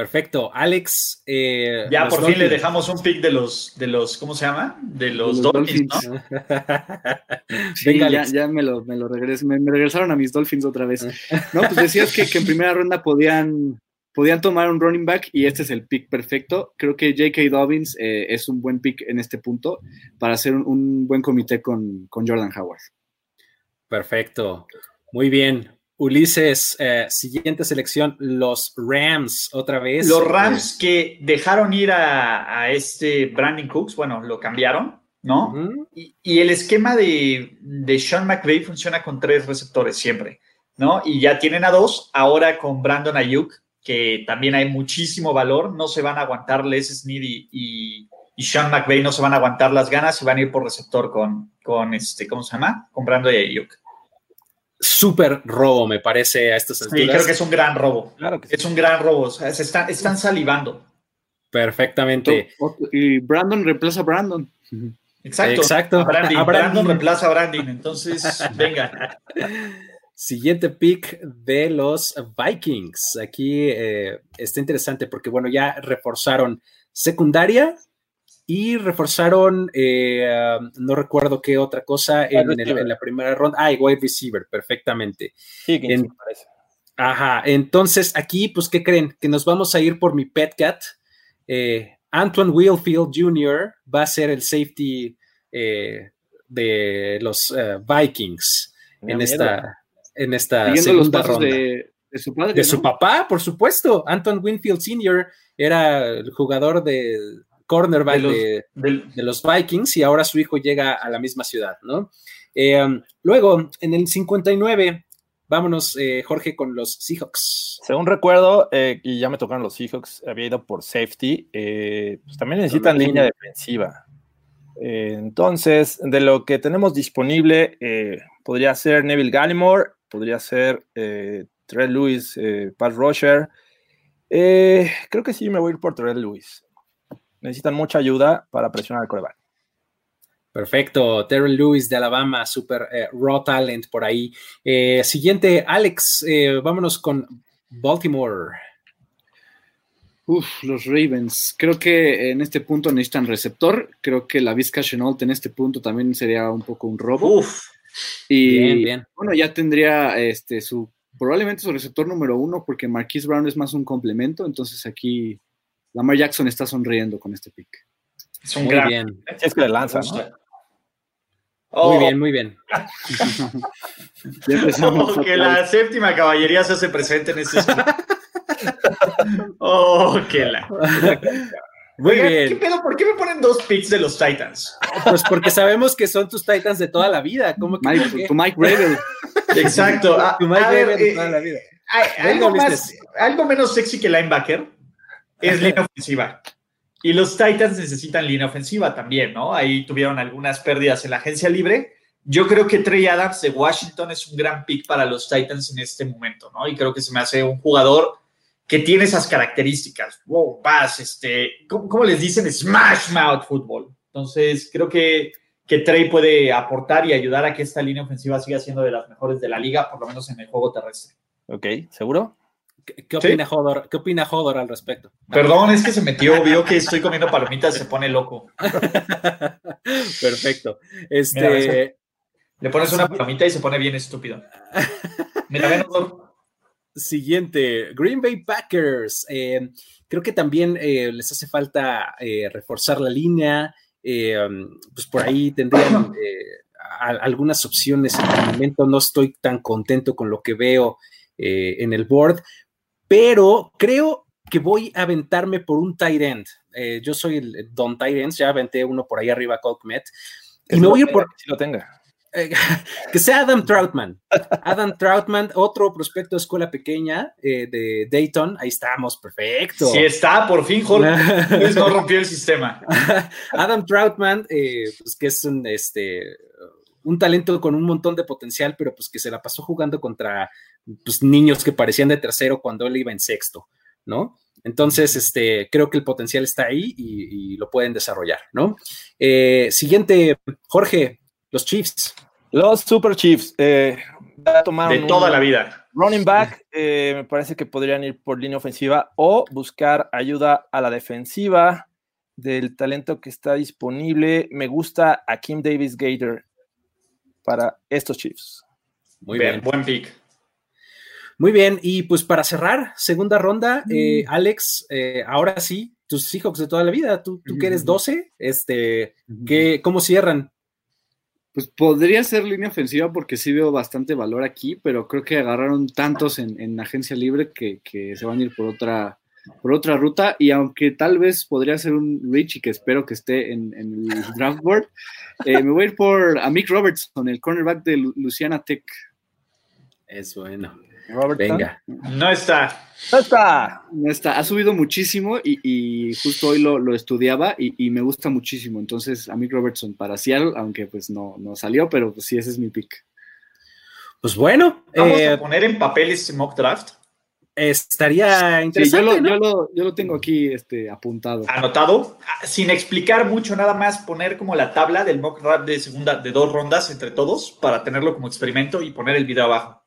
Perfecto. Alex. eh, Ya por fin le dejamos un pick de los, de los, ¿cómo se llama? De los, Los Dolphins, Dolphins. ¿no? Sí, Venga, ya, ya me lo, me lo regres- me, me regresaron a mis Dolphins otra vez. No, pues decías que, que en primera ronda podían podían tomar un running back y este es el pick perfecto. Creo que J.K. Dobbins eh, es un buen pick en este punto para hacer un, un buen comité con, con, Jordan Howard. Perfecto. Muy bien. Ulises, eh, siguiente selección, los Rams, otra vez. Los Rams que dejaron ir a, a este Brandon Cooks, bueno, lo cambiaron, ¿no? Uh -huh. y, y, el esquema de, de Sean McVay funciona con tres receptores siempre, ¿no? Y ya tienen a dos, ahora con Brandon Ayuk, que también hay muchísimo valor, no se van a aguantar Les Snead y, y, y, Sean McVay, no se van a aguantar las ganas y van a ir por receptor con, con este, ¿cómo se llama? Con Brandon Ayuk. Súper robo, me parece, a estas alturas. Sí, creo que es un gran robo. Claro que sí. Es un gran robo, o sea, se están, están salivando. Perfectamente. Y Brandon reemplaza a Brandon. Exacto. Exacto. A Brandon, a Brandon. Brandon reemplaza a Brandon, entonces, venga. Siguiente pick de los Vikings. Aquí eh, está interesante porque, bueno, ya reforzaron secundaria y reforzaron, eh, no recuerdo qué otra cosa en, el, en, la primera ronda. Ah, wide receiver, perfectamente. Sí, en, parece. Ajá, entonces aquí, pues, ¿qué creen? Que nos vamos a ir por mi pet cat. Eh, Antoine Wheelfield Jr. va a ser el safety eh, de los Vikings en esta en esta segunda ronda. De, de, su padre. De ¿no? su papá, por supuesto. Anton Winfield Sr. era el jugador de cornerback de los, de, de, de los, Vikings y ahora su hijo llega a la misma ciudad, ¿no? Eh, luego, en el 59, vámonos, eh, Jorge, con los Seahawks. Según recuerdo, eh, y ya me tocaron los Seahawks, había ido por safety, eh, pues también necesitan también. línea defensiva. Eh, entonces, de lo que tenemos disponible, podría ser Neville Gallimore, podría ser eh, Terrell Lewis, eh, Pat Roger. Eh, creo que sí me voy a ir por Terrell Lewis. Necesitan mucha ayuda para presionar al coreback. Perfecto, Terrell Lewis de Alabama, super eh, raw talent por ahí. Eh, siguiente, Alex, eh, vámonos con Baltimore. Uf, los Ravens. Creo que en este punto necesitan receptor. Creo que la Vizca Chenault en este punto también sería un poco un robo. Uf. Y bien, bien. bueno, ya tendría este su probablemente su receptor número uno, porque Marquise Brown es más un complemento. Entonces aquí Lamar Jackson está sonriendo con este pick. Es un muy gran. bien. Es que le lanza, ¿no? Oh. Muy bien, muy bien. oh, que la séptima caballería se hace presente en este Oh, que la. Muy Oigan, bien. ¿qué pedo? ¿Por qué me ponen dos picks de los Titans? Pues porque sabemos que son tus Titans de toda la vida. ¿Cómo que Mike, tu Mike Rebel. Exacto. A, tu Mike Rebel de eh, toda la vida. algo, más, algo menos sexy que linebacker es línea ofensiva. Y los Titans necesitan línea ofensiva también, ¿no? Ahí tuvieron algunas pérdidas en la agencia libre. Yo creo que Trey Adams de Washington es un gran pick para los Titans en este momento, ¿no? Y creo que se me hace un jugador que tiene esas características. Wow, paz, este, ¿cómo, cómo les dicen? Smash mouth football. Entonces, creo que, que Trey puede aportar y ayudar a que esta línea ofensiva siga siendo de las mejores de la liga, por lo menos en el juego terrestre. Ok, ¿seguro? ¿Qué, qué opina Hodor? ¿Qué opina Hodor al respecto? Perdón, es que se metió, vio que estoy comiendo palomitas, se pone loco. Perfecto. Este, Mira, Le pones una palomita y se pone bien estúpido. Mira, ven, Odor. Siguiente, Green Bay Packers. Eh, creo que también eh, les hace falta eh, reforzar la línea. Pues por ahí tendrían a- algunas opciones. En el momento no estoy tan contento con lo que veo eh, en el board, pero creo que voy a aventarme por un tight end. Eh, yo soy el Don Tight Ends, ya aventé uno por ahí arriba, Colkmet. Y me voy a ir por, Si lo tenga. eh, que sea Adam Troutman. Adam Troutman, otro prospecto de escuela pequeña eh, de Dayton. Ahí estamos, perfecto. Si está, por fin, Jorge. Luis no rompió el sistema. Adam Troutman, eh, pues que es un, este, un talento con un montón de potencial, pero pues que se la pasó jugando contra pues, niños que parecían de tercero cuando él iba en sexto, ¿no? Entonces, este, creo que el potencial está ahí y, y lo pueden desarrollar, ¿no? Eh, siguiente, Jorge, los Chiefs. Los Super Chiefs. Eh, tomaron De un toda la vida. Running back, eh, me parece que podrían ir por línea ofensiva o buscar ayuda a la defensiva del talento que está disponible. Me gusta a Kim Davis Gator para estos Chiefs. Muy Bien, bien. Buen pick. Muy bien, y pues para cerrar, segunda ronda, eh, Alex, eh, ahora sí, tus Seahawks de toda la vida, tú, tú que eres 12, este, ¿qué, ¿cómo cierran? Pues podría ser línea ofensiva porque sí veo bastante valor aquí, pero creo que agarraron tantos en, en agencia libre que, que, se van a ir por otra, por otra ruta. Y aunque tal vez podría ser un Rich que espero que esté en, en el draft board, eh, me voy a ir por Mick Robertson, el cornerback de Luciana Tech. Es bueno. Robertson. Venga. No está. No está. No está. Ha subido muchísimo y, y justo hoy lo, lo estudiaba y, y, me gusta muchísimo. Entonces, a Mick Robertson para Seattle, aunque pues no, no salió, pero pues sí, ese es mi pick. Pues bueno. Vamos eh, a poner en papel este mock draft. Estaría Sí, interesante. yo, lo, ¿no? yo, lo, yo lo tengo aquí este, apuntado. Anotado, sin explicar mucho, nada más poner como la tabla del mock draft de segunda, de dos rondas entre todos, para tenerlo como experimento y poner el video abajo.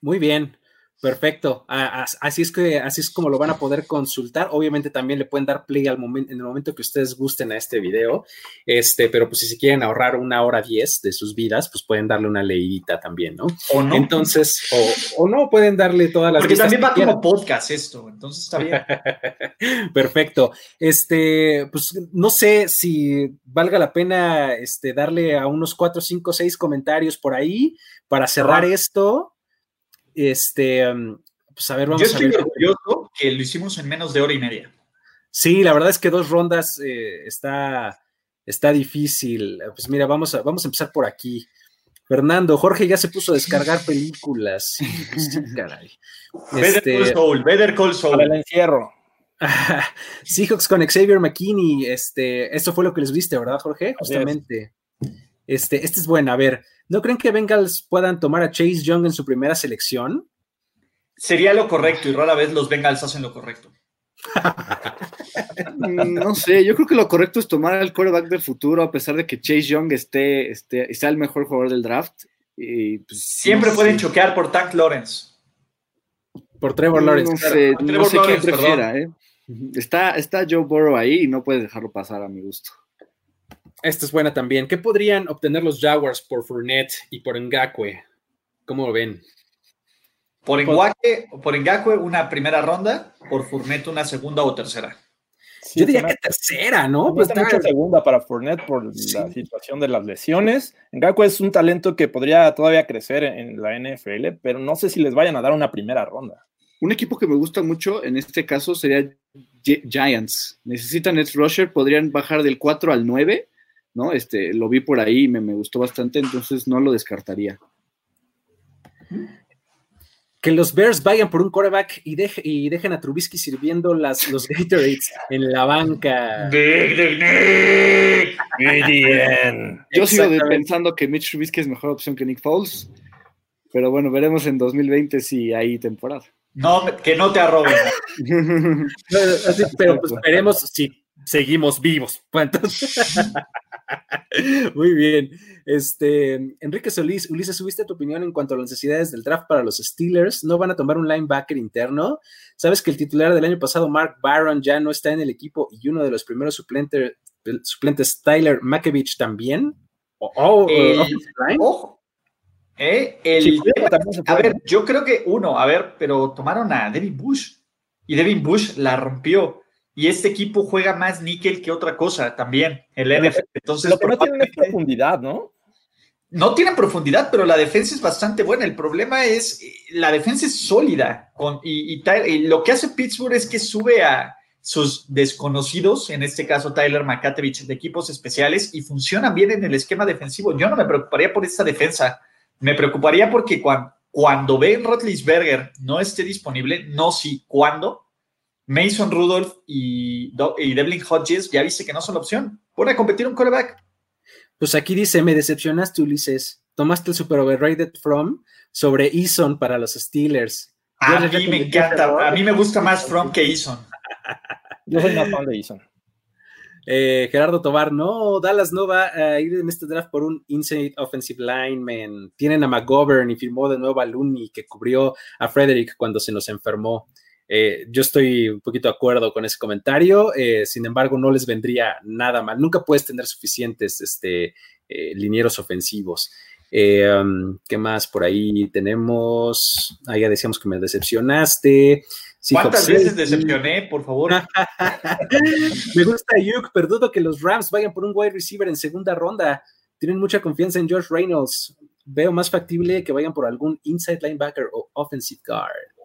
Muy bien. Perfecto. Así es que así es como lo van a poder consultar. Obviamente también le pueden dar play al momento en el momento que ustedes gusten a este video. Este, pero pues si se quieren ahorrar una hora diez de sus vidas, pues pueden darle una leidita también, ¿no? O no. Entonces, o, o no pueden darle todas las Porque también va que como podcast esto, entonces está bien. Perfecto. Este, pues no sé si valga la pena este, darle a unos cuatro, cinco, seis comentarios por ahí para cerrar esto. Este, um, pues a ver, vamos Yo a estoy ver. orgulloso que lo hicimos en menos de hora y media. Sí, la verdad es que dos rondas eh, está, está difícil. Pues mira, vamos a, vamos a empezar por aquí. Fernando, Jorge ya se puso a descargar películas. Sí, caray. Better Call Este, Saul, Better Call Para el Saul. encierro. Seahawks con Xavier McKinney, este, esto fue lo que les viste, ¿verdad, Jorge? Justamente. Este, este es bueno. A ver, ¿no creen que Bengals puedan tomar a Chase Young en su primera selección? Sería lo correcto y rara vez los Bengals hacen lo correcto. Mm, No sé, yo creo que lo correcto es tomar al quarterback del futuro, a pesar de que Chase Young esté, esté, sea el mejor jugador del draft. Y, pues, Siempre no pueden sé. choquear por Tank Lawrence. Por Trevor Lawrence. No claro. sé, no Trevor sé quién Lawrence, prefiera, ¿eh? Está, está Joe Burrow ahí y no puedes dejarlo pasar a mi gusto. Esta es buena también. ¿Qué podrían obtener los Jaguars por Fournette y por Ngakwe? ¿Cómo lo ven? Por Ngakwe, por Ngakwe una primera ronda, por Fournette una segunda o tercera. Sí, Yo diría que tercera, ¿no? Pues está- mucho segunda para Fournette por la situación de las lesiones. Ngaku es un talento que podría todavía crecer en la NFL, pero no sé si les vayan a dar una primera ronda. Un equipo que me gusta mucho en este caso sería Gi- Giants. Necesitan Edge Rusher, podrían bajar del 4 al 9, ¿no? Este, lo vi por ahí y me, me gustó bastante, entonces no lo descartaría. que los Bears vayan por un quarterback y, deje- y dejen a Trubisky sirviendo las, los Gatorades en la banca. Yo sigo pensando que Mitch Trubisky es mejor opción que Nick Foles, pero bueno, veremos en 2020 si hay temporada. No, que no te arroben. Así, pero pues veremos si seguimos vivos. Pues, entonces- Muy bien. Este, Enrique Solís, Ulises, ¿subiste tu opinión en cuanto a las necesidades del draft para los Steelers? ¿No van a tomar un linebacker interno? ¿Sabes que el titular del año pasado, Mark Barron, ya no está en el equipo y uno de los primeros suplentes, suplentes Tyler Makevich, también? Oh, oh, El-. Ojo. Eh, el a ver, yo creo que uno, a ver, pero tomaron a Devin Bush y Devin Bush la rompió. Y este equipo juega más níquel que otra cosa también, el Pero- NFL. Entonces, Lo que no probablemente- profundidad, ¿no? no tienen profundidad, pero la defensa es bastante buena. El problema es, eh, la defensa es sólida. Con, y, y Ty- y lo que hace Pittsburgh es que sube a sus desconocidos, en este caso Tyler Makatevich, de equipos especiales, y funcionan bien en el esquema defensivo. Yo no me preocuparía por esta defensa. Me preocuparía porque cuando, cuando Ben Roethlisberger no esté disponible, no si, cuándo, Mason Rudolph y, y Devlin Hodges ya viste que no son la opción. Pon a competir un quarterback. Pues aquí dice, me decepcionaste, Ulises. Tomaste el super overrated from sobre Eason para los Steelers. A Yo mí me encanta, error. a mí me gusta más From que Eason. Yo soy más fan de Eason. Eh, Gerardo Tobar, no, Dallas no va a ir en este draft por un inside offensive lineman. Tienen a McGovern y firmó de nuevo a Looney, que cubrió a Frederick cuando se nos enfermó. Eh, yo estoy un poquito de acuerdo con ese comentario, eh, sin embargo, no les vendría nada mal. Nunca puedes tener suficientes este, eh, linieros ofensivos. Um, ¿Qué más por ahí tenemos? Ah, ya decíamos que me decepcionaste. ¿Cuántas veces decepcioné, por favor? me gusta Ayuk, pero dudo que los Rams vayan por un wide receiver en segunda ronda. Tienen mucha confianza en George Reynolds. Veo más factible que vayan por algún inside linebacker o offensive guard.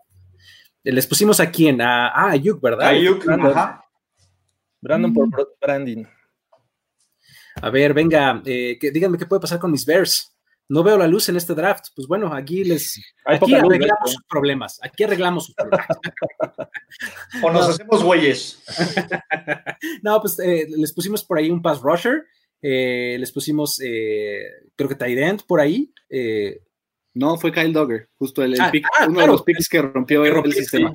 Les pusimos a quién? A, ah, Ayuk, ¿verdad? Ayuk, ajá. Brandon por Brandon. A ver, venga, eh, díganme qué puede pasar con mis Bears. No veo la luz en este draft. Pues bueno, aquí les aquí arreglamos sus problemas. Aquí arreglamos sus problemas. o nos hacemos güeyes. no, pues eh, les pusimos por ahí un pass rusher. Eh, les pusimos, creo que Tyrant por ahí. No, fue Kyle Dogger, justo el, ah, ah, uno de los picks que rompió, el sistema.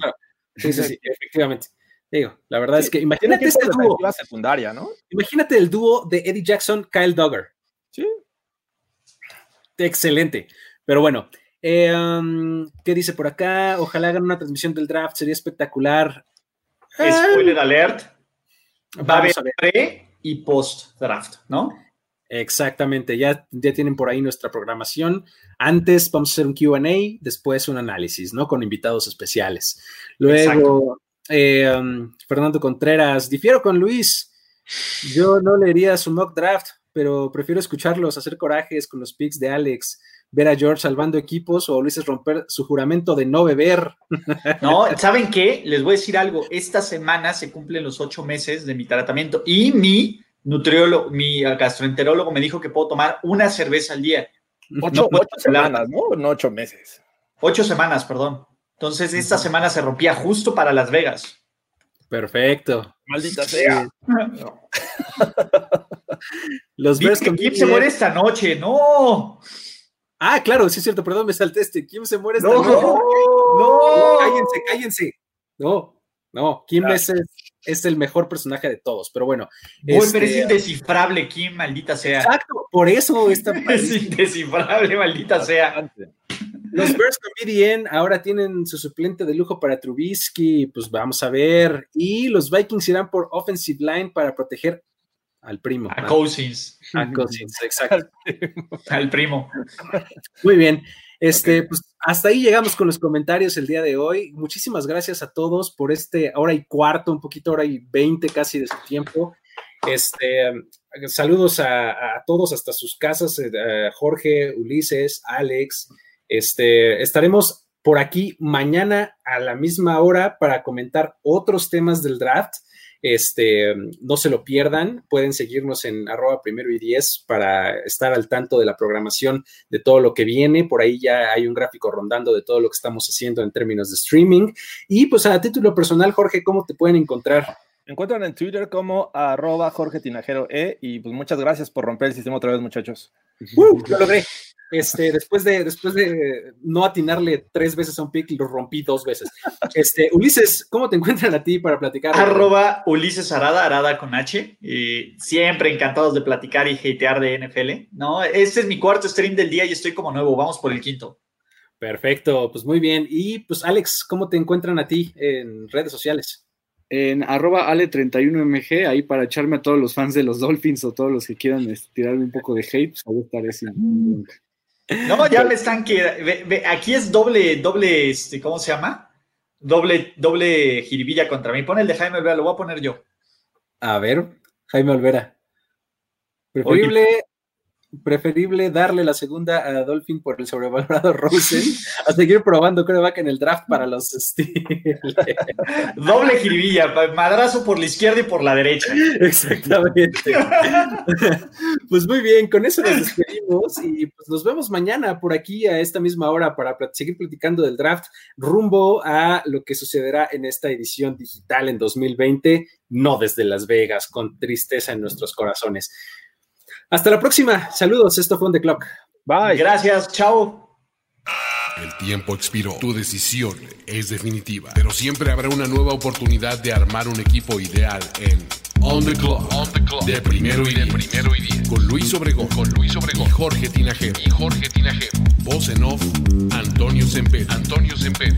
Sí, sí, sí, efectivamente. Digo, la verdad es que imagínate este dúo. secundaria, ¿no? Imagínate el dúo de Eddie Jackson, Kyle Duggar. Sí. Excelente. Pero bueno, eh, um, ¿qué dice por acá? Ojalá hagan una transmisión del draft, sería espectacular. Spoiler alert. Va a haber pre y post draft, ¿no? Exactamente, ya, ya tienen por ahí nuestra programación. Antes vamos a hacer un QA, después un análisis, ¿no? Con invitados especiales. Luego, eh, um, Fernando Contreras, difiero con Luis. Yo no leería su mock draft, pero prefiero escucharlos hacer corajes con los picks de Alex, ver a George salvando equipos o Luis romper su juramento de no beber. No, ¿saben qué? Les voy a decir algo. Esta semana se cumplen los ocho meses de mi tratamiento y mi nutriólogo, mi gastroenterólogo me dijo que puedo tomar una cerveza al día. Ocho, ocho semanas, ¿no? No ocho meses. Ocho semanas, perdón. Entonces, esta semana se rompía justo para Las Vegas. Perfecto. Maldita sea. Los Bears ¿Quién se muere esta noche? ¡No! Ah, claro, sí es cierto, perdón, me salté este. ¿Quién se muere esta noche? No, cállense, cállense. No, no, Kim es, es, el mejor personaje de todos, pero bueno. Este... es indescifrable, Kim, maldita sea. Exacto, por eso está. es indescifrable, maldita sea. Los Bears Comedian ahora tienen su suplente de lujo para Trubisky, pues vamos a ver. Y los Vikings irán por offensive line para proteger al primo. A Cousins. A Cousins, exacto. al primo. Muy bien. Este, pues hasta ahí llegamos con los comentarios el día de hoy. Muchísimas gracias a todos por este hora y cuarto, un poquito hora y veinte casi de su tiempo. Este, saludos a, todos hasta sus casas, eh, Jorge, Ulises, Alex, este, estaremos por aquí mañana a la misma hora para comentar otros temas del draft. Este, no se lo pierdan, pueden seguirnos en arroba primero y diez para estar al tanto de la programación de todo lo que viene. Por ahí ya hay un gráfico rondando de todo lo que estamos haciendo en términos de streaming. Y pues a título personal, Jorge, ¿cómo te pueden encontrar? Me encuentran en Twitter como arroba Jorge Tinajero E y pues muchas gracias por romper el sistema otra vez, muchachos. Uh, lo logré. Este, después de, después de no atinarle tres veces a un pick, lo rompí dos veces. Este, Ulises, ¿cómo te encuentran a ti para platicar? Arroba Ulises Arada, Arada con H. Y siempre encantados de platicar y hatear de NFL. No, este es mi cuarto stream del día y estoy como nuevo. Vamos por el quinto. Perfecto, pues muy bien. Y pues Alex, ¿cómo te encuentran a ti en redes sociales? en arroba ale31mg, ahí para echarme a todos los fans de los Dolphins o todos los que quieran este, tirarme un poco de hate, pues ahí estaré sin... No, ya me están que aquí es doble, doble, este, ¿cómo se llama? Doble, doble jiribilla contra mí. Pon el de Jaime Olvera, lo voy a poner yo. A ver, Jaime Olvera. Preferible preferible darle la segunda a Dolphin por el sobrevalorado Rosen a seguir probando coreback en el draft para los Steelers. Doble jiribilla, madrazo por la izquierda y por la derecha. Exactamente. pues muy bien, con eso nos despedimos y pues nos vemos mañana por aquí a esta misma hora para seguir platicando del draft rumbo a lo que sucederá en esta edición digital en 2020, no desde Las Vegas, con tristeza en nuestros corazones. Hasta la próxima. Saludos. Esto fue On The Clock. Bye. Gracias. Chao. El tiempo expiró. Tu decisión es definitiva. Pero siempre habrá una nueva oportunidad de armar un equipo ideal en On the Clock. On the Clock. De primero y de primero y diez. Con Luis Obregón. Con Luis Obregón. Y Jorge Tinajero. Y Jorge Tinajero. Voz en off. Antonio Semper. Antonio Semper.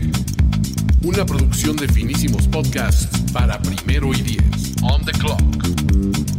Una producción de finísimos podcasts para primero y diez. On the Clock.